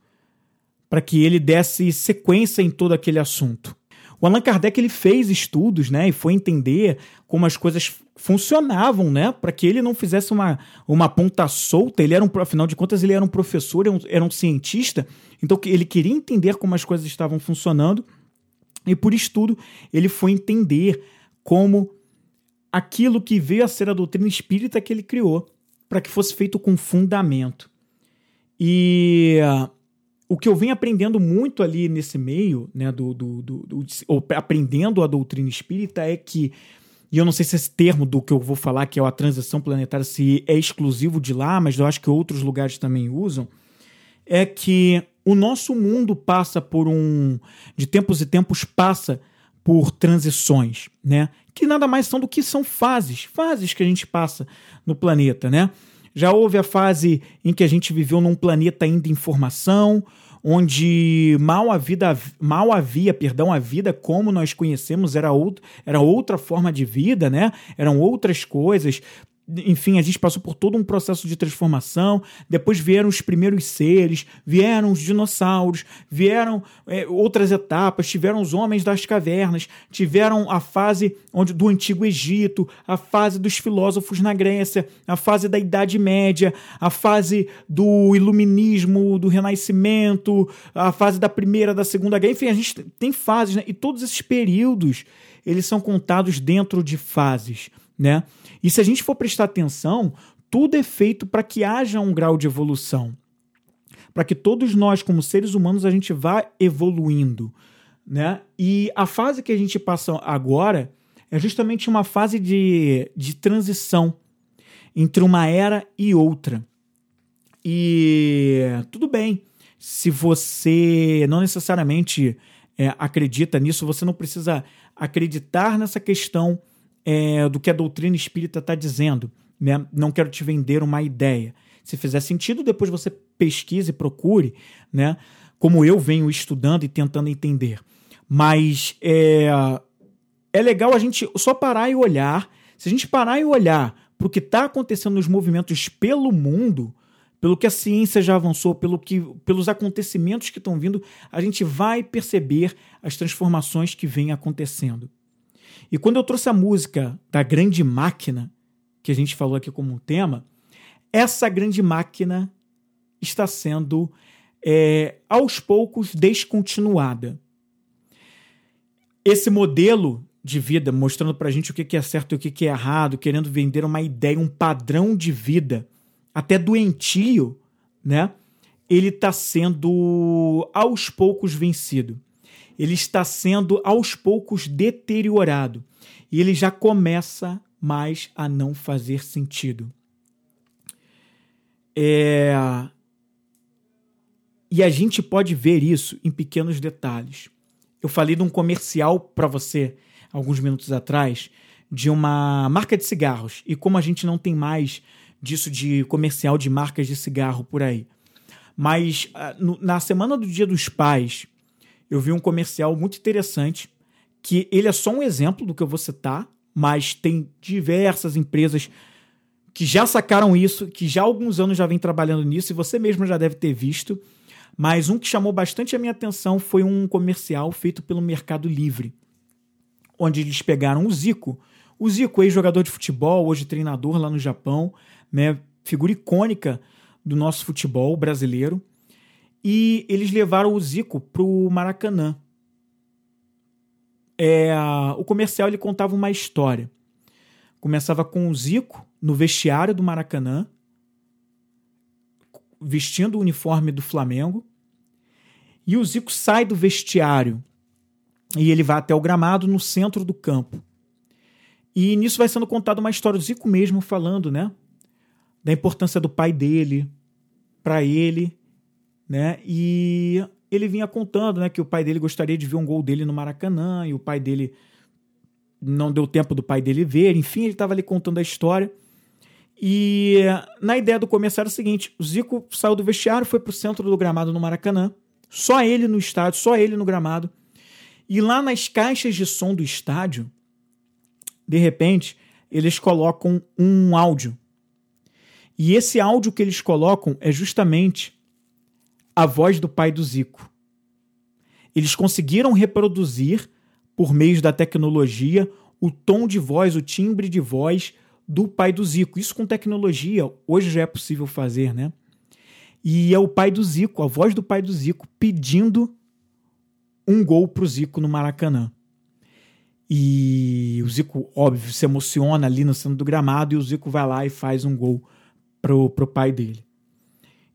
para que ele desse sequência em todo aquele assunto. O Allan Kardec ele fez estudos, né, e foi entender como as coisas funcionavam, né, para que ele não fizesse uma, uma ponta solta. Ele era um, afinal de contas, ele era um professor, era um, era um cientista, então ele queria entender como as coisas estavam funcionando. E por estudo, ele foi entender como aquilo que veio a ser a doutrina espírita que ele criou, para que fosse feito com fundamento. E o que eu venho aprendendo muito ali nesse meio, né, do, do, do, do aprendendo a doutrina espírita é que, e eu não sei se esse termo do que eu vou falar, que é a transição planetária, se é exclusivo de lá, mas eu acho que outros lugares também usam, é que o nosso mundo passa por um. de tempos e tempos passa por transições, né? Que nada mais são do que são fases, fases que a gente passa no planeta, né? Já houve a fase em que a gente viveu num planeta ainda em formação, onde mal, a vida, mal havia, perdão, a vida como nós conhecemos era, era outra forma de vida, né? Eram outras coisas. Enfim, a gente passou por todo um processo de transformação. Depois vieram os primeiros seres, vieram os dinossauros, vieram é, outras etapas, tiveram os homens das cavernas, tiveram a fase onde, do Antigo Egito, a fase dos filósofos na Grécia, a fase da Idade Média, a fase do Iluminismo, do Renascimento, a fase da Primeira, da Segunda Guerra. Enfim, a gente tem fases, né? E todos esses períodos eles são contados dentro de fases, né? E se a gente for prestar atenção, tudo é feito para que haja um grau de evolução. Para que todos nós, como seres humanos, a gente vá evoluindo. Né? E a fase que a gente passa agora é justamente uma fase de, de transição entre uma era e outra. E tudo bem, se você não necessariamente é, acredita nisso, você não precisa acreditar nessa questão é, do que a doutrina espírita está dizendo. Né? Não quero te vender uma ideia. Se fizer sentido, depois você pesquise e procure, né? como eu venho estudando e tentando entender. Mas é, é legal a gente só parar e olhar. Se a gente parar e olhar para o que está acontecendo nos movimentos pelo mundo, pelo que a ciência já avançou, pelo que, pelos acontecimentos que estão vindo, a gente vai perceber as transformações que vêm acontecendo. E quando eu trouxe a música da grande máquina, que a gente falou aqui como um tema, essa grande máquina está sendo é, aos poucos descontinuada. Esse modelo de vida, mostrando para a gente o que é certo e o que é errado, querendo vender uma ideia, um padrão de vida, até doentio, né? Ele está sendo aos poucos vencido ele está sendo aos poucos deteriorado e ele já começa mais a não fazer sentido. É... E a gente pode ver isso em pequenos detalhes. Eu falei de um comercial para você alguns minutos atrás de uma marca de cigarros e como a gente não tem mais disso de comercial de marcas de cigarro por aí. Mas ah, na semana do Dia dos Pais, eu vi um comercial muito interessante, que ele é só um exemplo do que eu vou citar, mas tem diversas empresas que já sacaram isso, que já há alguns anos já vem trabalhando nisso, e você mesmo já deve ter visto. Mas um que chamou bastante a minha atenção foi um comercial feito pelo Mercado Livre, onde eles pegaram o Zico. O Zico, ex-jogador de futebol, hoje treinador lá no Japão, né, figura icônica do nosso futebol brasileiro e eles levaram o Zico pro Maracanã. É, o comercial ele contava uma história. Começava com o Zico no vestiário do Maracanã, vestindo o uniforme do Flamengo, e o Zico sai do vestiário e ele vai até o gramado no centro do campo. E nisso vai sendo contada uma história do Zico mesmo falando, né? Da importância do pai dele para ele né? E ele vinha contando, né, que o pai dele gostaria de ver um gol dele no Maracanã e o pai dele não deu tempo do pai dele ver, enfim, ele estava ali contando a história. E na ideia do começo era o seguinte: o Zico saiu do vestiário, foi pro centro do gramado no Maracanã, só ele no estádio, só ele no gramado. E lá nas caixas de som do estádio, de repente, eles colocam um áudio. E esse áudio que eles colocam é justamente a voz do pai do Zico. Eles conseguiram reproduzir, por meio da tecnologia, o tom de voz, o timbre de voz do pai do Zico. Isso com tecnologia, hoje já é possível fazer, né? E é o pai do Zico, a voz do pai do Zico, pedindo um gol pro Zico no Maracanã. E o Zico, óbvio, se emociona ali no centro do gramado e o Zico vai lá e faz um gol pro, pro pai dele.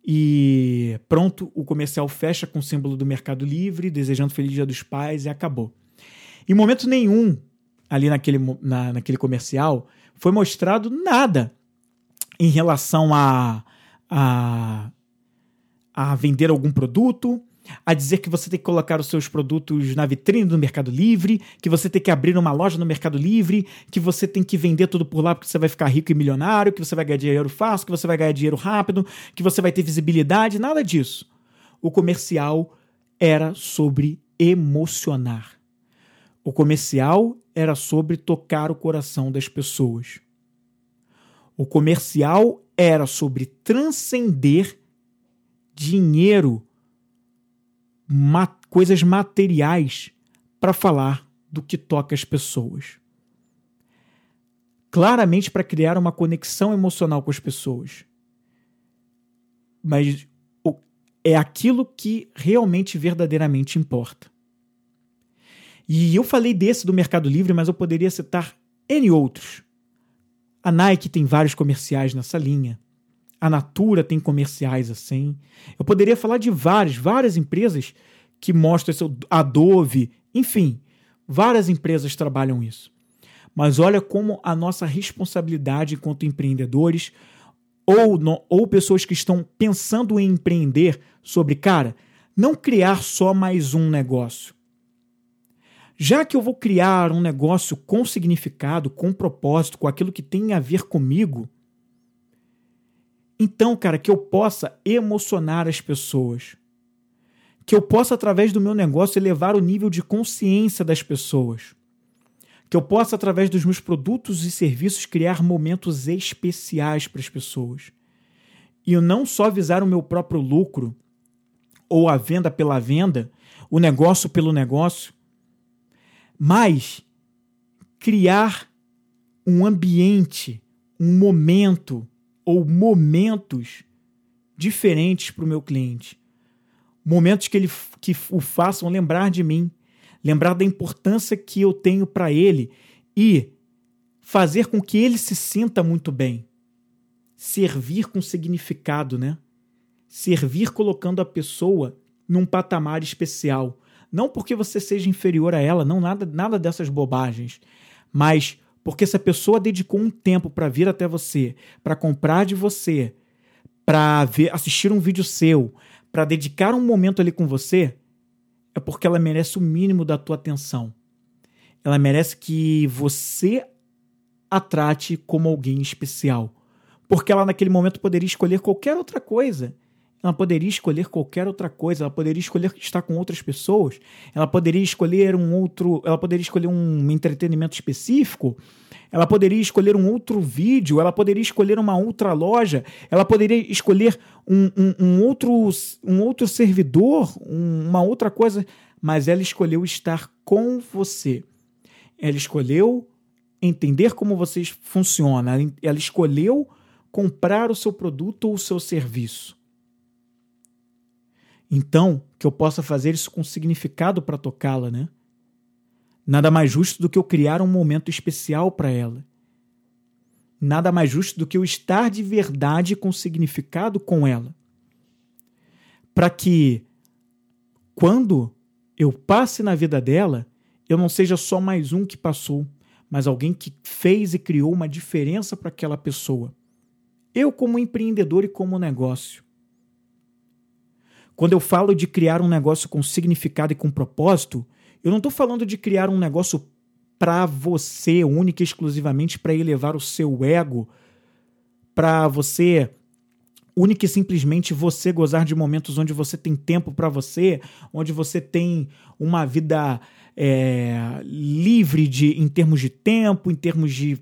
E pronto, o comercial fecha com o símbolo do Mercado Livre, desejando Feliz Dia dos Pais e acabou. Em momento nenhum, ali naquele, na, naquele comercial, foi mostrado nada em relação a, a, a vender algum produto, a dizer que você tem que colocar os seus produtos na vitrine do Mercado Livre, que você tem que abrir uma loja no Mercado Livre, que você tem que vender tudo por lá porque você vai ficar rico e milionário, que você vai ganhar dinheiro fácil, que você vai ganhar dinheiro rápido, que você vai ter visibilidade, nada disso. O comercial era sobre emocionar. O comercial era sobre tocar o coração das pessoas. O comercial era sobre transcender dinheiro, ma coisas materiais, para falar do que toca as pessoas. Claramente para criar uma conexão emocional com as pessoas. Mas é aquilo que realmente, verdadeiramente importa. E eu falei desse do Mercado Livre, mas eu poderia citar N outros. A Nike tem vários comerciais nessa linha. A Natura tem comerciais assim. Eu poderia falar de várias, várias empresas que mostram isso. Adobe, enfim, várias empresas trabalham isso. Mas olha como a nossa responsabilidade enquanto empreendedores ou, no, ou pessoas que estão pensando em empreender sobre, cara, não criar só mais um negócio. Já que eu vou criar um negócio com significado, com propósito, com aquilo que tem a ver comigo, então, cara, que eu possa emocionar as pessoas. Que eu possa, através do meu negócio, elevar o nível de consciência das pessoas. Que eu possa, através dos meus produtos e serviços, criar momentos especiais para as pessoas. E eu não só visar o meu próprio lucro, ou a venda pela venda, o negócio pelo negócio, mas criar um ambiente, um momento ou momentos diferentes para o meu cliente. Momentos que, ele, que o façam lembrar de mim, lembrar da importância que eu tenho para ele e fazer com que ele se sinta muito bem. Servir com significado, né? Servir colocando a pessoa num patamar especial, não porque você seja inferior a ela, não nada, nada dessas bobagens, mas porque se a pessoa dedicou um tempo para vir até você, para comprar de você, para assistir um vídeo seu, para dedicar um momento ali com você, é porque ela merece o mínimo da tua atenção. Ela merece que você a trate como alguém especial. Porque ela naquele momento poderia escolher qualquer outra coisa ela poderia escolher qualquer outra coisa, ela poderia escolher estar com outras pessoas, ela poderia escolher um outro, ela poderia escolher um entretenimento específico, ela poderia escolher um outro vídeo, ela poderia escolher uma outra loja, ela poderia escolher um, um, um outro, um outro servidor, um, uma outra coisa, mas ela escolheu estar com você. Ela escolheu entender como você funciona, ela escolheu comprar o seu produto ou o seu serviço. Então, que eu possa fazer isso com significado para tocá-la, né? Nada mais justo do que eu criar um momento especial para ela. Nada mais justo do que eu estar de verdade com significado com ela. Para que, quando eu passe na vida dela, eu não seja só mais um que passou, mas alguém que fez e criou uma diferença para aquela pessoa. Eu, como empreendedor e como negócio. Quando eu falo de criar um negócio com significado e com propósito, eu não estou falando de criar um negócio para você, única e exclusivamente para elevar o seu ego, para você única e simplesmente você gozar de momentos onde você tem tempo para você, onde você tem uma vida é, livre de, em termos de tempo, em termos de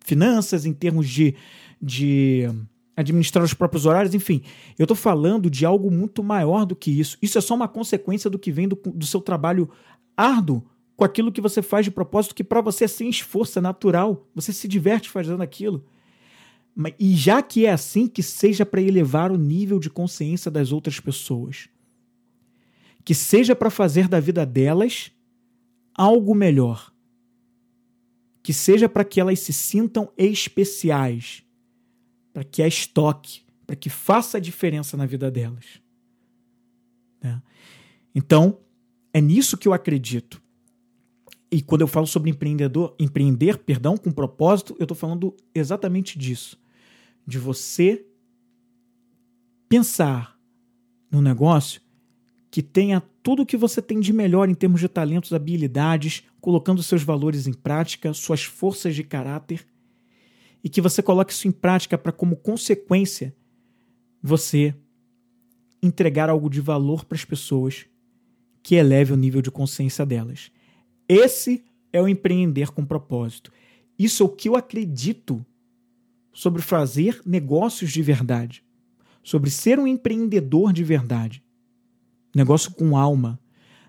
finanças, em termos de, de administrar os próprios horários, enfim. Eu estou falando de algo muito maior do que isso. Isso é só uma consequência do que vem do, do seu trabalho árduo com aquilo que você faz de propósito, que para você é sem esforço, é natural. Você se diverte fazendo aquilo. E já que é assim, que seja para elevar o nível de consciência das outras pessoas. Que seja para fazer da vida delas algo melhor. Que seja para que elas se sintam especiais para que a estoque, para que faça a diferença na vida delas. Né? Então, é nisso que eu acredito. E quando eu falo sobre empreendedor, empreender, perdão, com propósito, eu estou falando exatamente disso. De você pensar no negócio que tenha tudo o que você tem de melhor em termos de talentos, habilidades, colocando seus valores em prática, suas forças de caráter e que você coloque isso em prática para, como consequência, você entregar algo de valor para as pessoas que eleve o nível de consciência delas. Esse é o empreender com propósito. Isso é o que eu acredito sobre fazer negócios de verdade, sobre ser um empreendedor de verdade. Negócio com alma,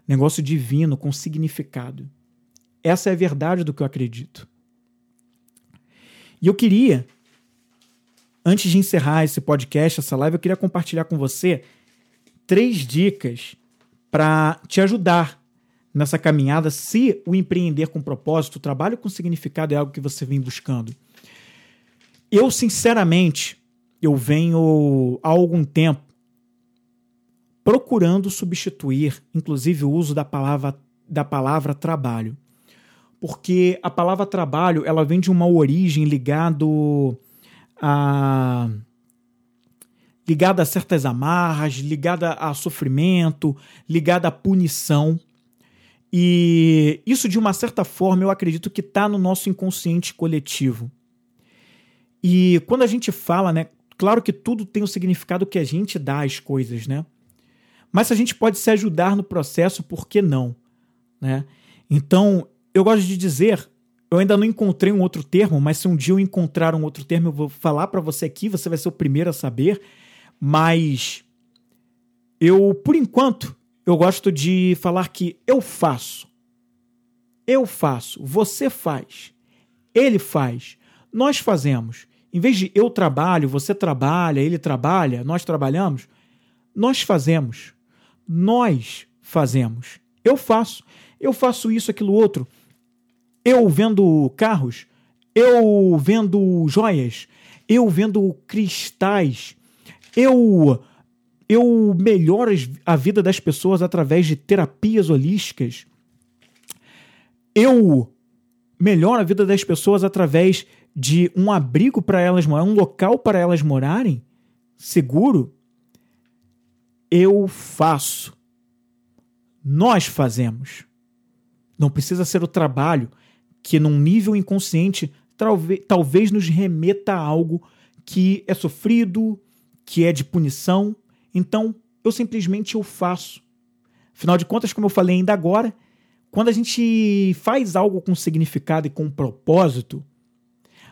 negócio divino, com significado. Essa é a verdade do que eu acredito. E eu queria, antes de encerrar esse podcast, essa live, eu queria compartilhar com você três dicas para te ajudar nessa caminhada se o empreender com propósito, o trabalho com significado é algo que você vem buscando. Eu, sinceramente, eu venho há algum tempo procurando substituir, inclusive, o uso da palavra, da palavra trabalho. Porque a palavra trabalho ela vem de uma origem ligado a ligada a certas amarras, ligada a sofrimento, ligada à punição. E isso, de uma certa forma, eu acredito que está no nosso inconsciente coletivo. E quando a gente fala, né? Claro que tudo tem o significado que a gente dá às coisas, né? Mas se a gente pode se ajudar no processo, por que não? Né? Então, eu gosto de dizer, eu ainda não encontrei um outro termo, mas se um dia eu encontrar um outro termo, eu vou falar para você aqui, você vai ser o primeiro a saber. Mas eu, por enquanto, eu gosto de falar que eu faço. Eu faço, você faz, ele faz, nós fazemos. Em vez de eu trabalho, você trabalha, ele trabalha, nós trabalhamos, nós fazemos. Nós fazemos. Eu faço. Eu faço isso, aquilo, outro. Eu vendo carros. Eu vendo joias. Eu vendo cristais. Eu eu melhoro a vida das pessoas através de terapias holísticas. Eu melhoro a vida das pessoas através de um abrigo para elas morarem, um local para elas morarem seguro, eu faço. Nós fazemos. Não precisa ser o trabalho que, num nível inconsciente, talvez, talvez nos remeta a algo que é sofrido, que é de punição. Então, eu simplesmente eu faço. Afinal de contas, como eu falei ainda agora, quando a gente faz algo com significado e com propósito,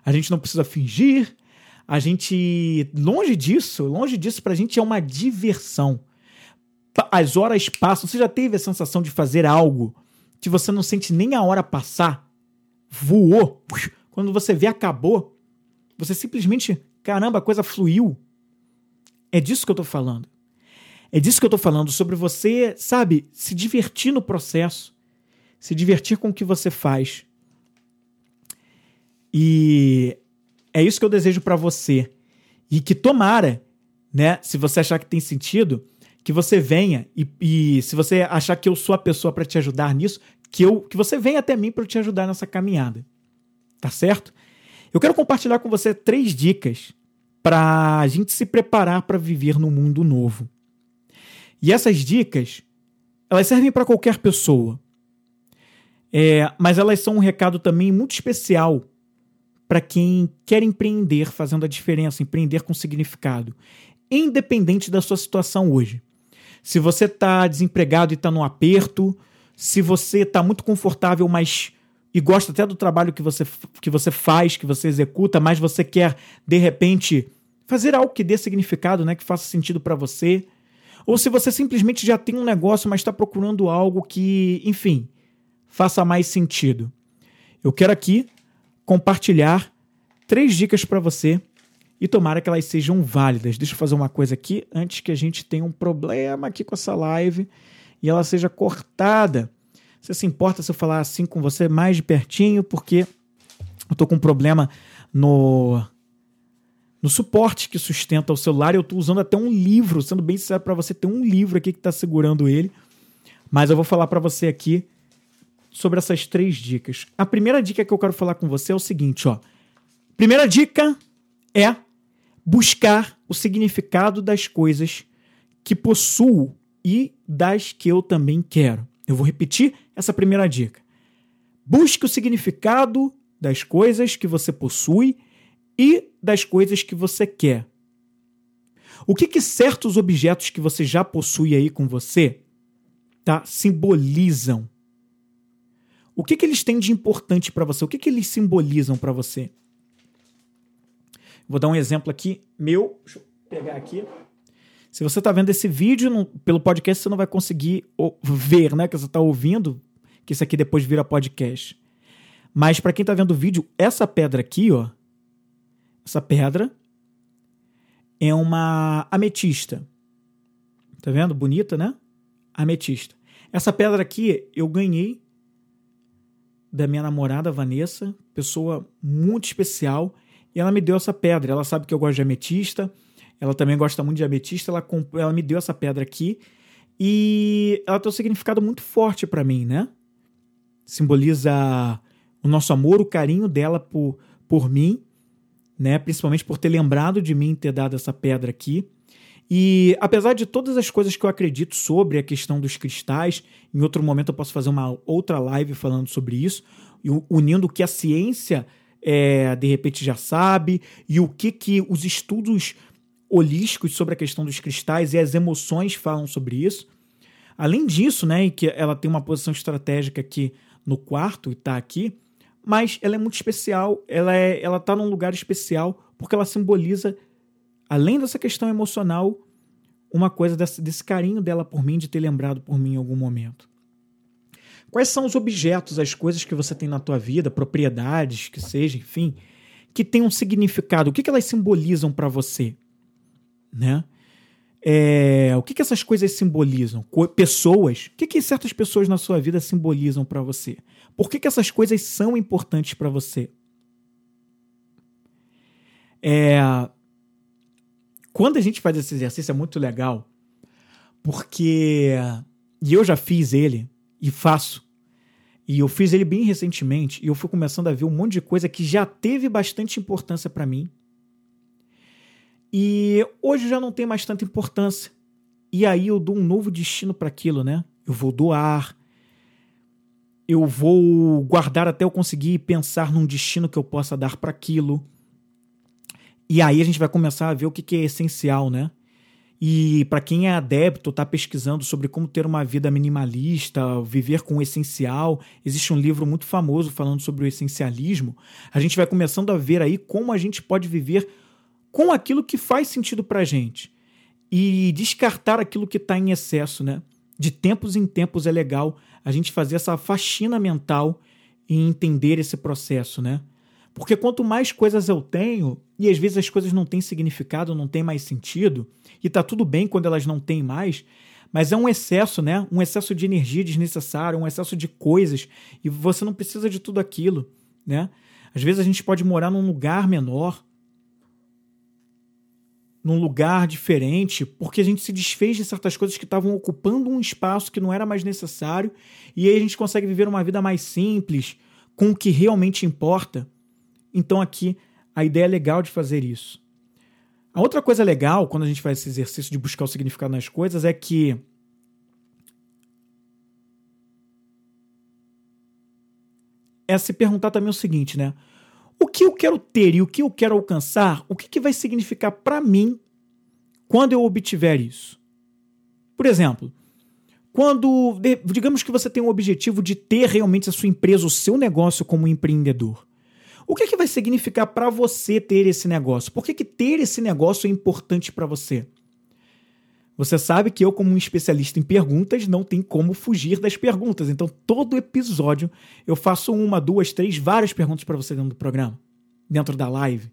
a gente não precisa fingir. A gente, longe disso, longe disso, pra gente é uma diversão. As horas passam. Você já teve a sensação de fazer algo que você não sente nem a hora passar? Voou. Quando você vê, acabou. Você simplesmente, caramba, a coisa fluiu. É disso que eu tô falando. É disso que eu tô falando, sobre você, sabe, se divertir no processo, se divertir com o que você faz. E é isso que eu desejo para você. E que tomara, né? Se você achar que tem sentido, que você venha e, e se você achar que eu sou a pessoa para te ajudar nisso, que eu que você venha até mim para te ajudar nessa caminhada. Tá certo? Eu quero compartilhar com você três dicas para a gente se preparar para viver no mundo novo. E essas dicas, elas servem para qualquer pessoa. É, mas elas são um recado também muito especial para quem quer empreender fazendo a diferença, empreender com significado, independente da sua situação hoje. Se você está desempregado e está no aperto, se você está muito confortável, mas e gosta até do trabalho que você, que você faz, que você executa, mas você quer de repente fazer algo que dê significado, né, que faça sentido para você, ou se você simplesmente já tem um negócio, mas está procurando algo que, enfim, faça mais sentido. Eu quero aqui compartilhar três dicas para você e tomara que elas sejam válidas. Deixa eu fazer uma coisa aqui antes que a gente tenha um problema aqui com essa live e ela seja cortada. Você se importa se eu falar assim com você mais de pertinho, porque eu tô com um problema no no suporte que sustenta o celular. Eu tô usando até um livro, sendo bem sincero para você, tem um livro aqui que está segurando ele. Mas eu vou falar para você aqui sobre essas três dicas. A primeira dica que eu quero falar com você é o seguinte, ó. Primeira dica é buscar o significado das coisas que possuo e das que eu também quero. Eu vou repetir essa primeira dica. Busque o significado das coisas que você possui e das coisas que você quer. O que, que certos objetos que você já possui aí com você tá, simbolizam? O que, que eles têm de importante para você? O que, que eles simbolizam para você? Vou dar um exemplo aqui meu. Deixa eu pegar aqui. Se você está vendo esse vídeo pelo podcast, você não vai conseguir ver, né? Que você está ouvindo, que isso aqui depois vira podcast. Mas para quem está vendo o vídeo, essa pedra aqui, ó, essa pedra é uma ametista. Tá vendo? Bonita, né? Ametista. Essa pedra aqui eu ganhei da minha namorada Vanessa, pessoa muito especial, e ela me deu essa pedra. Ela sabe que eu gosto de ametista, ela também gosta muito de ametista, ela, ela me deu essa pedra aqui e ela tem um significado muito forte para mim, né? Simboliza o nosso amor, o carinho dela por, por mim, né? Principalmente por ter lembrado de mim ter dado essa pedra aqui. E apesar de todas as coisas que eu acredito sobre a questão dos cristais, em outro momento eu posso fazer uma outra live falando sobre isso, unindo o que a ciência é, de repente já sabe e o que, que os estudos holísticos sobre a questão dos cristais e as emoções falam sobre isso. Além disso, né, que ela tem uma posição estratégica aqui no quarto e está aqui, mas ela é muito especial, ela é, ela tá num lugar especial porque ela simboliza além dessa questão emocional, uma coisa desse, desse carinho dela por mim, de ter lembrado por mim em algum momento. Quais são os objetos, as coisas que você tem na tua vida, propriedades, que seja, enfim, que têm um significado? O que, que elas simbolizam para você? Né? É, o que, que essas coisas simbolizam? Pessoas? O que, que certas pessoas na sua vida simbolizam para você? Por que, que essas coisas são importantes para você? É, quando a gente faz esse exercício é muito legal, porque. E eu já fiz ele, e faço. E eu fiz ele bem recentemente, e eu fui começando a ver um monte de coisa que já teve bastante importância para mim. E hoje já não tem mais tanta importância. E aí eu dou um novo destino para aquilo, né? Eu vou doar. Eu vou guardar até eu conseguir pensar num destino que eu possa dar para aquilo. E aí a gente vai começar a ver o que, que é essencial, né? E para quem é adepto, está pesquisando sobre como ter uma vida minimalista, viver com o essencial, existe um livro muito famoso falando sobre o essencialismo. A gente vai começando a ver aí como a gente pode viver com aquilo que faz sentido para gente e descartar aquilo que está em excesso, né? De tempos em tempos é legal a gente fazer essa faxina mental e entender esse processo, né? Porque quanto mais coisas eu tenho, e às vezes as coisas não têm significado, não têm mais sentido, e tá tudo bem quando elas não têm mais, mas é um excesso, né? Um excesso de energia desnecessário, um excesso de coisas, e você não precisa de tudo aquilo, né? Às vezes a gente pode morar num lugar menor, num lugar diferente, porque a gente se desfez de certas coisas que estavam ocupando um espaço que não era mais necessário, e aí a gente consegue viver uma vida mais simples, com o que realmente importa. Então aqui a ideia legal de fazer isso. A outra coisa legal quando a gente faz esse exercício de buscar o significado nas coisas é que é se perguntar também o seguinte, né? O que eu quero ter e o que eu quero alcançar, o que, que vai significar para mim quando eu obtiver isso? Por exemplo, quando, digamos que você tem um objetivo de ter realmente a sua empresa, o seu negócio como empreendedor. O que, que vai significar para você ter esse negócio? Por que, que ter esse negócio é importante para você? Você sabe que eu, como um especialista em perguntas, não tem como fugir das perguntas. Então, todo episódio eu faço uma, duas, três, várias perguntas para você dentro do programa, dentro da live.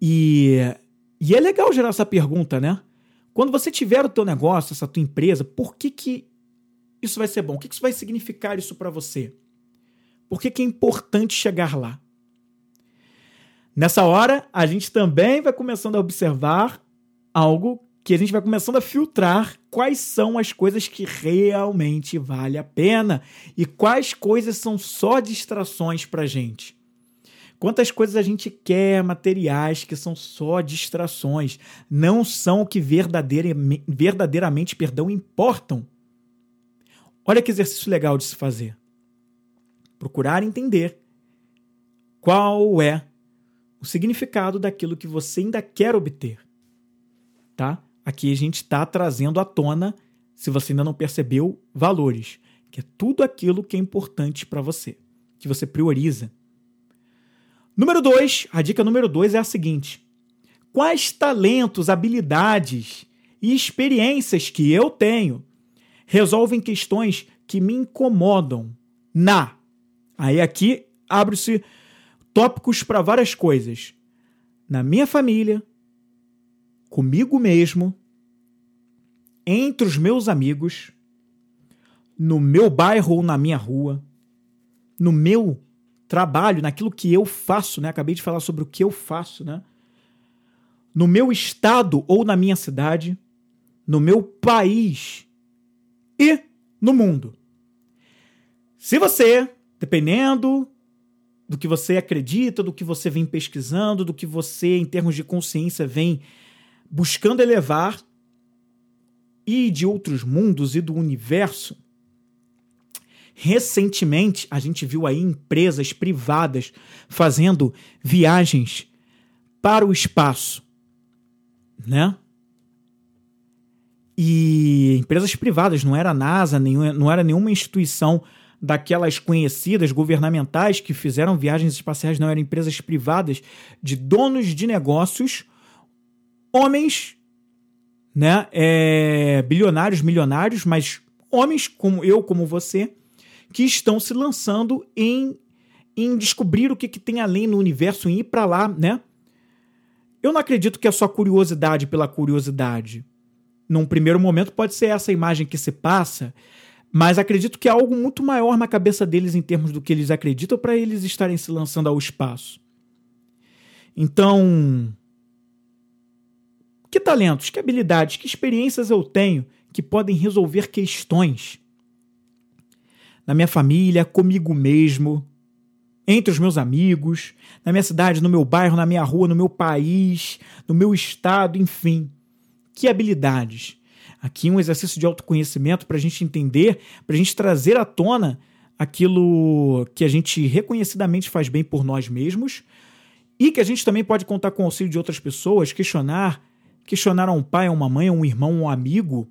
E, e é legal gerar essa pergunta, né? Quando você tiver o teu negócio, essa tua empresa, por que, que isso vai ser bom? O que, que isso vai significar isso para você? Por que, que é importante chegar lá? Nessa hora, a gente também vai começando a observar algo que a gente vai começando a filtrar quais são as coisas que realmente vale a pena e quais coisas são só distrações para gente. Quantas coisas a gente quer materiais que são só distrações, não são o que verdadeiramente, verdadeiramente perdão, importam. Olha que exercício legal de se fazer. Procurar entender qual é o significado daquilo que você ainda quer obter. Tá? Aqui a gente está trazendo à tona, se você ainda não percebeu, valores, que é tudo aquilo que é importante para você, que você prioriza. Número 2, a dica número 2 é a seguinte: quais talentos, habilidades e experiências que eu tenho resolvem questões que me incomodam na. Aí aqui abre-se tópicos para várias coisas. Na minha família, comigo mesmo, entre os meus amigos, no meu bairro ou na minha rua, no meu trabalho, naquilo que eu faço, né? Acabei de falar sobre o que eu faço, né? No meu estado ou na minha cidade, no meu país e no mundo. Se você, dependendo do que você acredita, do que você vem pesquisando, do que você, em termos de consciência, vem buscando elevar, e de outros mundos e do universo, recentemente a gente viu aí empresas privadas fazendo viagens para o espaço, né? E empresas privadas, não era a NASA, não era nenhuma instituição daquelas conhecidas governamentais que fizeram viagens espaciais, não eram empresas privadas de donos de negócios, homens, né, é, bilionários, milionários, mas homens como eu, como você, que estão se lançando em, em descobrir o que, que tem além no universo, em ir para lá, né? Eu não acredito que é só curiosidade pela curiosidade num primeiro momento pode ser essa imagem que se passa, mas acredito que há algo muito maior na cabeça deles em termos do que eles acreditam para eles estarem se lançando ao espaço. Então, talentos, que habilidades, que experiências eu tenho que podem resolver questões na minha família, comigo mesmo, entre os meus amigos, na minha cidade, no meu bairro, na minha rua, no meu país, no meu estado, enfim. Que habilidades? Aqui um exercício de autoconhecimento para a gente entender, para a gente trazer à tona aquilo que a gente reconhecidamente faz bem por nós mesmos e que a gente também pode contar com o auxílio de outras pessoas, questionar, questionar a um pai, a uma mãe, a um irmão, um amigo,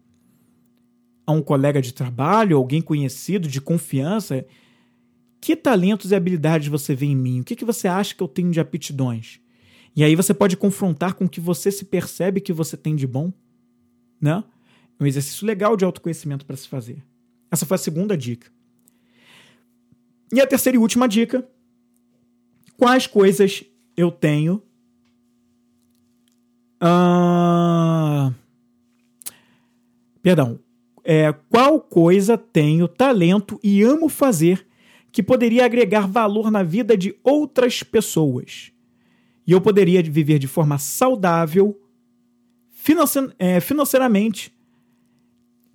a um colega de trabalho, alguém conhecido, de confiança. Que talentos e habilidades você vê em mim? O que, que você acha que eu tenho de aptidões? E aí você pode confrontar com o que você se percebe que você tem de bom, né? É um exercício legal de autoconhecimento para se fazer. Essa foi a segunda dica. E a terceira e última dica: quais coisas eu tenho Uh... Perdão. É, qual coisa tenho talento e amo fazer que poderia agregar valor na vida de outras pessoas? e eu poderia viver de forma saudável, é, financeiramente,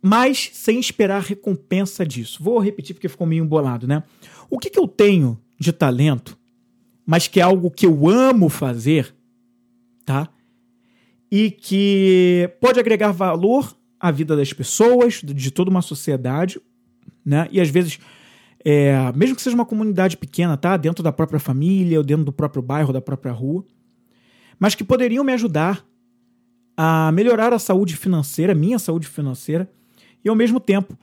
mas sem esperar recompensa disso. Vou repetir porque ficou meio embolado, né? O que, que eu tenho de talento, mas que é algo que eu amo fazer, tá? E que pode agregar valor à vida das pessoas, de toda uma sociedade, né? E às vezes é, mesmo que seja uma comunidade pequena, tá? Dentro da própria família, ou dentro do próprio bairro, da própria rua, mas que poderiam me ajudar a melhorar a saúde financeira, minha saúde financeira, e ao mesmo tempo,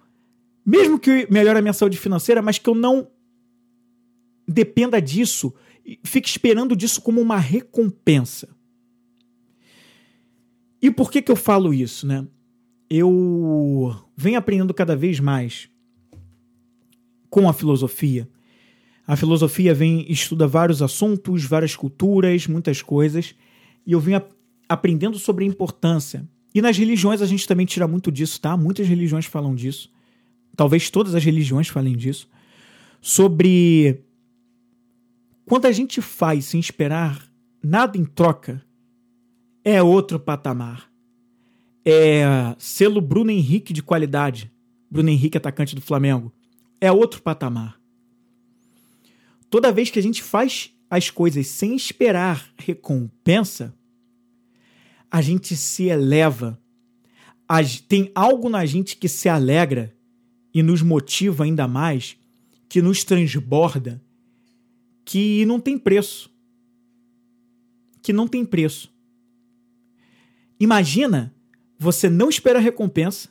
mesmo que melhore a minha saúde financeira, mas que eu não dependa disso, fique esperando disso como uma recompensa. E por que, que eu falo isso, né? Eu venho aprendendo cada vez mais com a filosofia. A filosofia vem estuda vários assuntos, várias culturas, muitas coisas, e eu vim aprendendo sobre a importância. E nas religiões a gente também tira muito disso, tá? Muitas religiões falam disso. Talvez todas as religiões falem disso. Sobre quando a gente faz sem esperar nada em troca, é outro patamar. É selo Bruno Henrique de qualidade. Bruno Henrique, atacante do Flamengo é outro patamar. Toda vez que a gente faz as coisas sem esperar recompensa, a gente se eleva. Tem algo na gente que se alegra e nos motiva ainda mais, que nos transborda, que não tem preço. Que não tem preço. Imagina você não espera recompensa,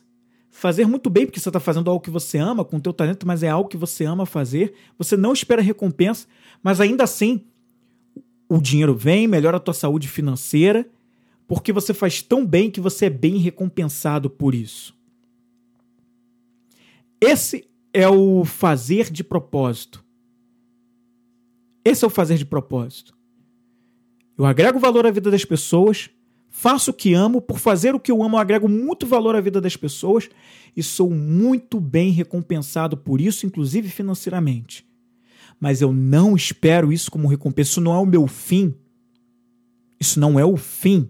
fazer muito bem, porque você está fazendo algo que você ama, com o teu talento, mas é algo que você ama fazer. Você não espera recompensa, mas ainda assim, o dinheiro vem, melhora a tua saúde financeira, porque você faz tão bem que você é bem recompensado por isso. Esse é o fazer de propósito. Esse é o fazer de propósito. Eu agrego valor à vida das pessoas, faço o que amo, por fazer o que eu amo, eu agrego muito valor à vida das pessoas e sou muito bem recompensado por isso, inclusive financeiramente. Mas eu não espero isso como recompensa, isso não é o meu fim. Isso não é o fim.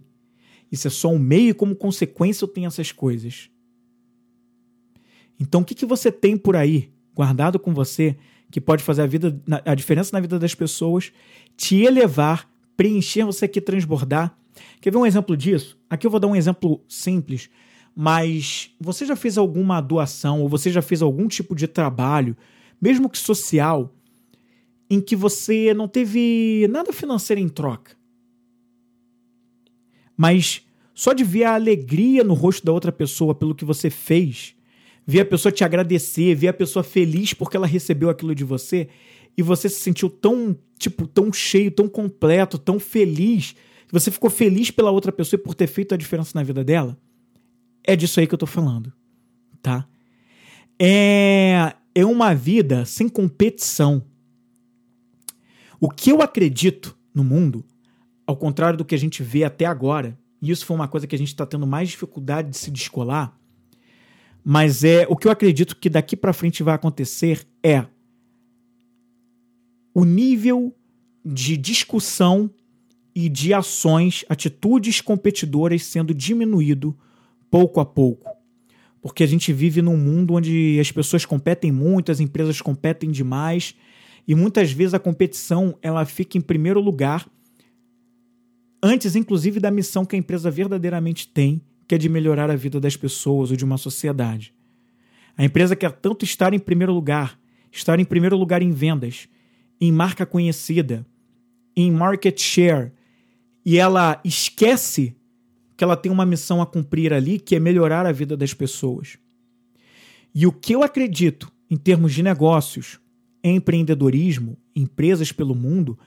Isso é só um meio e, como consequência, eu tenho essas coisas. Então, o que, que você tem por aí, guardado com você, que pode fazer a, vida, a diferença na vida das pessoas, te elevar, preencher você aqui, transbordar? Quer ver um exemplo disso? Aqui eu vou dar um exemplo simples, mas você já fez alguma doação ou você já fez algum tipo de trabalho, mesmo que social, em que você não teve nada financeiro em troca? Mas só de ver a alegria no rosto da outra pessoa pelo que você fez, ver a pessoa te agradecer, ver a pessoa feliz porque ela recebeu aquilo de você e você se sentiu tão, tipo, tão cheio, tão completo, tão feliz, você ficou feliz pela outra pessoa e por ter feito a diferença na vida dela, é disso aí que eu tô falando, tá? É, é uma vida sem competição. O que eu acredito no mundo, ao contrário do que a gente vê até agora, e isso foi uma coisa que a gente está tendo mais dificuldade de se descolar, mas é o que eu acredito que daqui para frente vai acontecer é o nível de discussão e de ações, atitudes competidoras sendo diminuído pouco a pouco. Porque a gente vive num mundo onde as pessoas competem muito, as empresas competem demais, e muitas vezes a competição ela fica em primeiro lugar, antes inclusive da missão que a empresa verdadeiramente tem, que é de melhorar a vida das pessoas ou de uma sociedade. A empresa quer tanto estar em primeiro lugar, estar em primeiro lugar em vendas, em marca conhecida, em market share, e ela esquece que ela tem uma missão a cumprir ali, que é melhorar a vida das pessoas. E o que eu acredito em termos de negócios, empreendedorismo, empresas pelo mundo,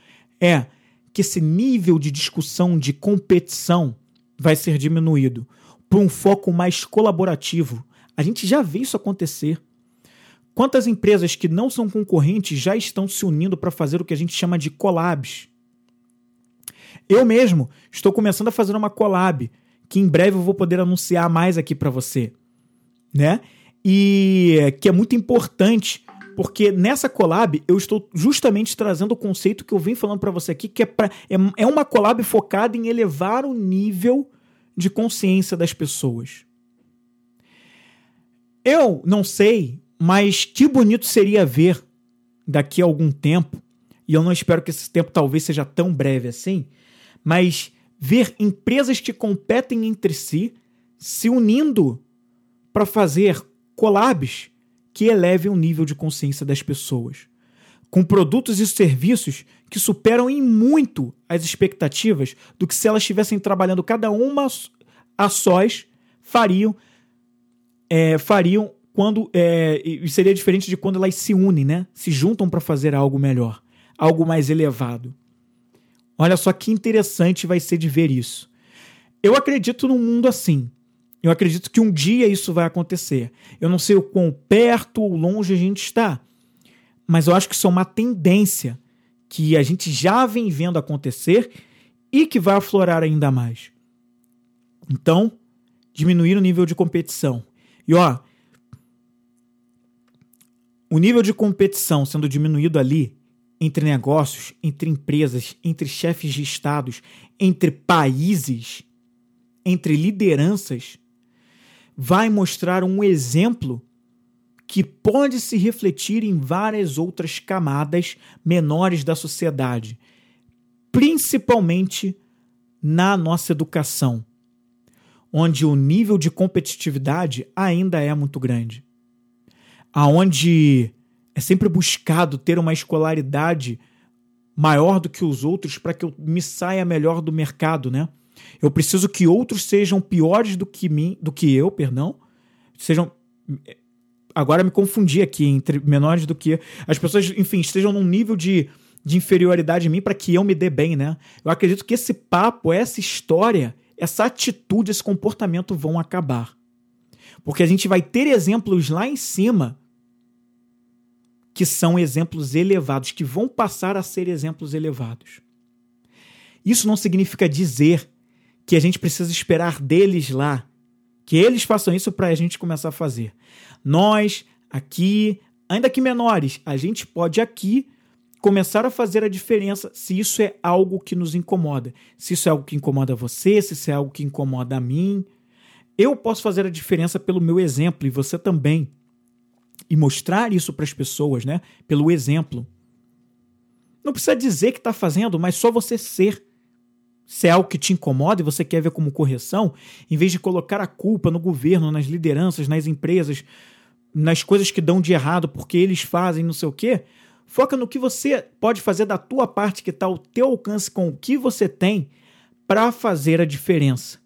é que esse nível de discussão, de competição, vai ser diminuído para um foco mais colaborativo. A gente já vê isso acontecer. Quantas empresas que não são concorrentes já estão se unindo para fazer o que a gente chama de collabs? Eu mesmo estou começando a fazer uma collab que em breve eu vou poder anunciar mais aqui para você, né? E que é muito importante porque nessa collab eu estou justamente trazendo o conceito que eu venho falando para você aqui, que é, pra, é, é uma collab focada em elevar o nível de consciência das pessoas. Eu não sei, mas que bonito seria ver daqui a algum tempo, e eu não espero que esse tempo talvez seja tão breve assim, mas ver empresas que competem entre si se unindo para fazer collabs que elevem o nível de consciência das pessoas, com produtos e serviços que superam em muito as expectativas do que se elas estivessem trabalhando cada uma a sós fariam é, fariam quando é, seria diferente de quando elas se unem, né? Se juntam para fazer algo melhor, algo mais elevado. Olha só que interessante vai ser de ver isso. Eu acredito num mundo assim. Eu acredito que um dia isso vai acontecer. Eu não sei o quão perto ou longe a gente está, mas eu acho que isso é uma tendência que a gente já vem vendo acontecer e que vai aflorar ainda mais. Então, diminuir o nível de competição. E ó, o nível de competição sendo diminuído ali entre negócios, entre empresas, entre chefes de estados, entre países, entre lideranças, vai mostrar um exemplo que pode se refletir em várias outras camadas menores da sociedade, principalmente na nossa educação onde o nível de competitividade ainda é muito grande. Aonde é sempre buscado ter uma escolaridade maior do que os outros para que eu me saia melhor do mercado, né? Eu preciso que outros sejam piores do que mim, do que eu, perdão, sejam agora me confundi aqui entre menores do que as pessoas, enfim, estejam num nível de de inferioridade em mim para que eu me dê bem, né? Eu acredito que esse papo, essa história, essa atitude, esse comportamento vão acabar. Porque a gente vai ter exemplos lá em cima que são exemplos elevados, que vão passar a ser exemplos elevados. Isso não significa dizer que a gente precisa esperar deles lá, que eles façam isso para a gente começar a fazer. Nós, aqui, ainda que menores, a gente pode aqui começar a fazer a diferença se isso é algo que nos incomoda. Se isso é algo que incomoda você, se isso é algo que incomoda a mim. Eu posso fazer a diferença pelo meu exemplo e você também. E mostrar isso para as pessoas, né? Pelo exemplo. Não precisa dizer que está fazendo, mas só você ser. Se é algo que te incomoda e você quer ver como correção, em vez de colocar a culpa no governo, nas lideranças, nas empresas, nas coisas que dão de errado porque eles fazem não sei o quê, foca no que você pode fazer da tua parte, que está ao teu alcance com o que você tem para fazer a diferença.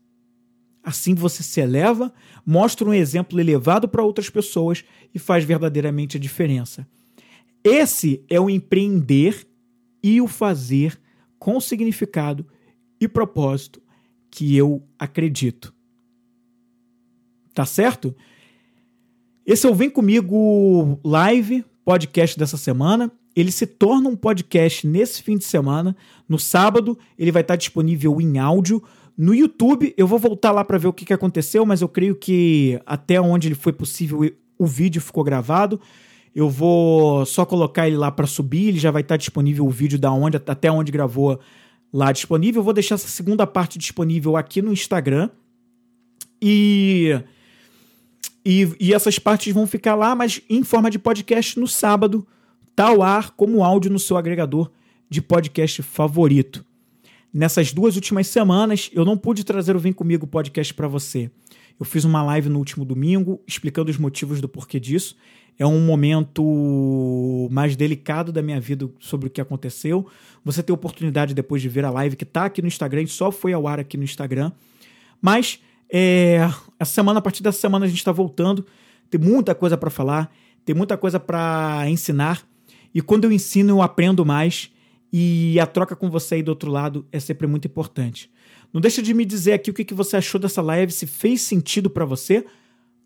Assim você se eleva, mostra um exemplo elevado para outras pessoas e faz verdadeiramente a diferença. Esse é o empreender e o fazer com significado e propósito que eu acredito. Tá certo? Esse é o Vem Comigo Live, podcast dessa semana. Ele se torna um podcast nesse fim de semana. No sábado, ele vai estar disponível em áudio. No YouTube, eu vou voltar lá para ver o que, que aconteceu, mas eu creio que até onde ele foi possível, o vídeo ficou gravado. Eu vou só colocar ele lá para subir, ele já vai estar disponível o vídeo da onde até onde gravou lá disponível. Eu vou deixar essa segunda parte disponível aqui no Instagram. E, e, e essas partes vão ficar lá, mas em forma de podcast no sábado, tal ar como áudio no seu agregador de podcast favorito nessas duas últimas semanas, eu não pude trazer o Vem Comigo podcast para você. Eu fiz uma live no último domingo explicando os motivos do porquê disso. É um momento mais delicado da minha vida sobre o que aconteceu. Você tem oportunidade depois de ver a live que está aqui no Instagram, só foi ao ar aqui no Instagram. Mas é, essa semana, a partir dessa semana, a gente está voltando. Tem muita coisa para falar, tem muita coisa para ensinar. E quando eu ensino, eu aprendo mais e a troca com você aí do outro lado é sempre muito importante. Não deixa de me dizer aqui o que você achou dessa live, se fez sentido para você.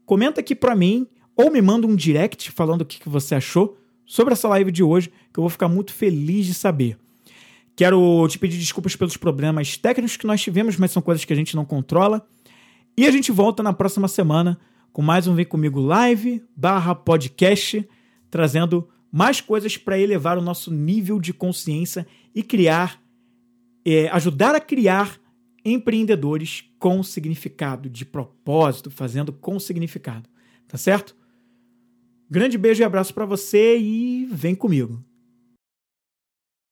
Comenta aqui para mim ou me manda um direct falando o que você achou sobre essa live de hoje, que eu vou ficar muito feliz de saber. Quero te pedir desculpas pelos problemas técnicos que nós tivemos, mas são coisas que a gente não controla. E a gente volta na próxima semana com mais um Vem Comigo Live barra podcast, trazendo mais coisas para elevar o nosso nível de consciência e criar, é, ajudar a criar empreendedores com significado, de propósito, fazendo com significado. Tá certo? Grande beijo e abraço para você e vem comigo.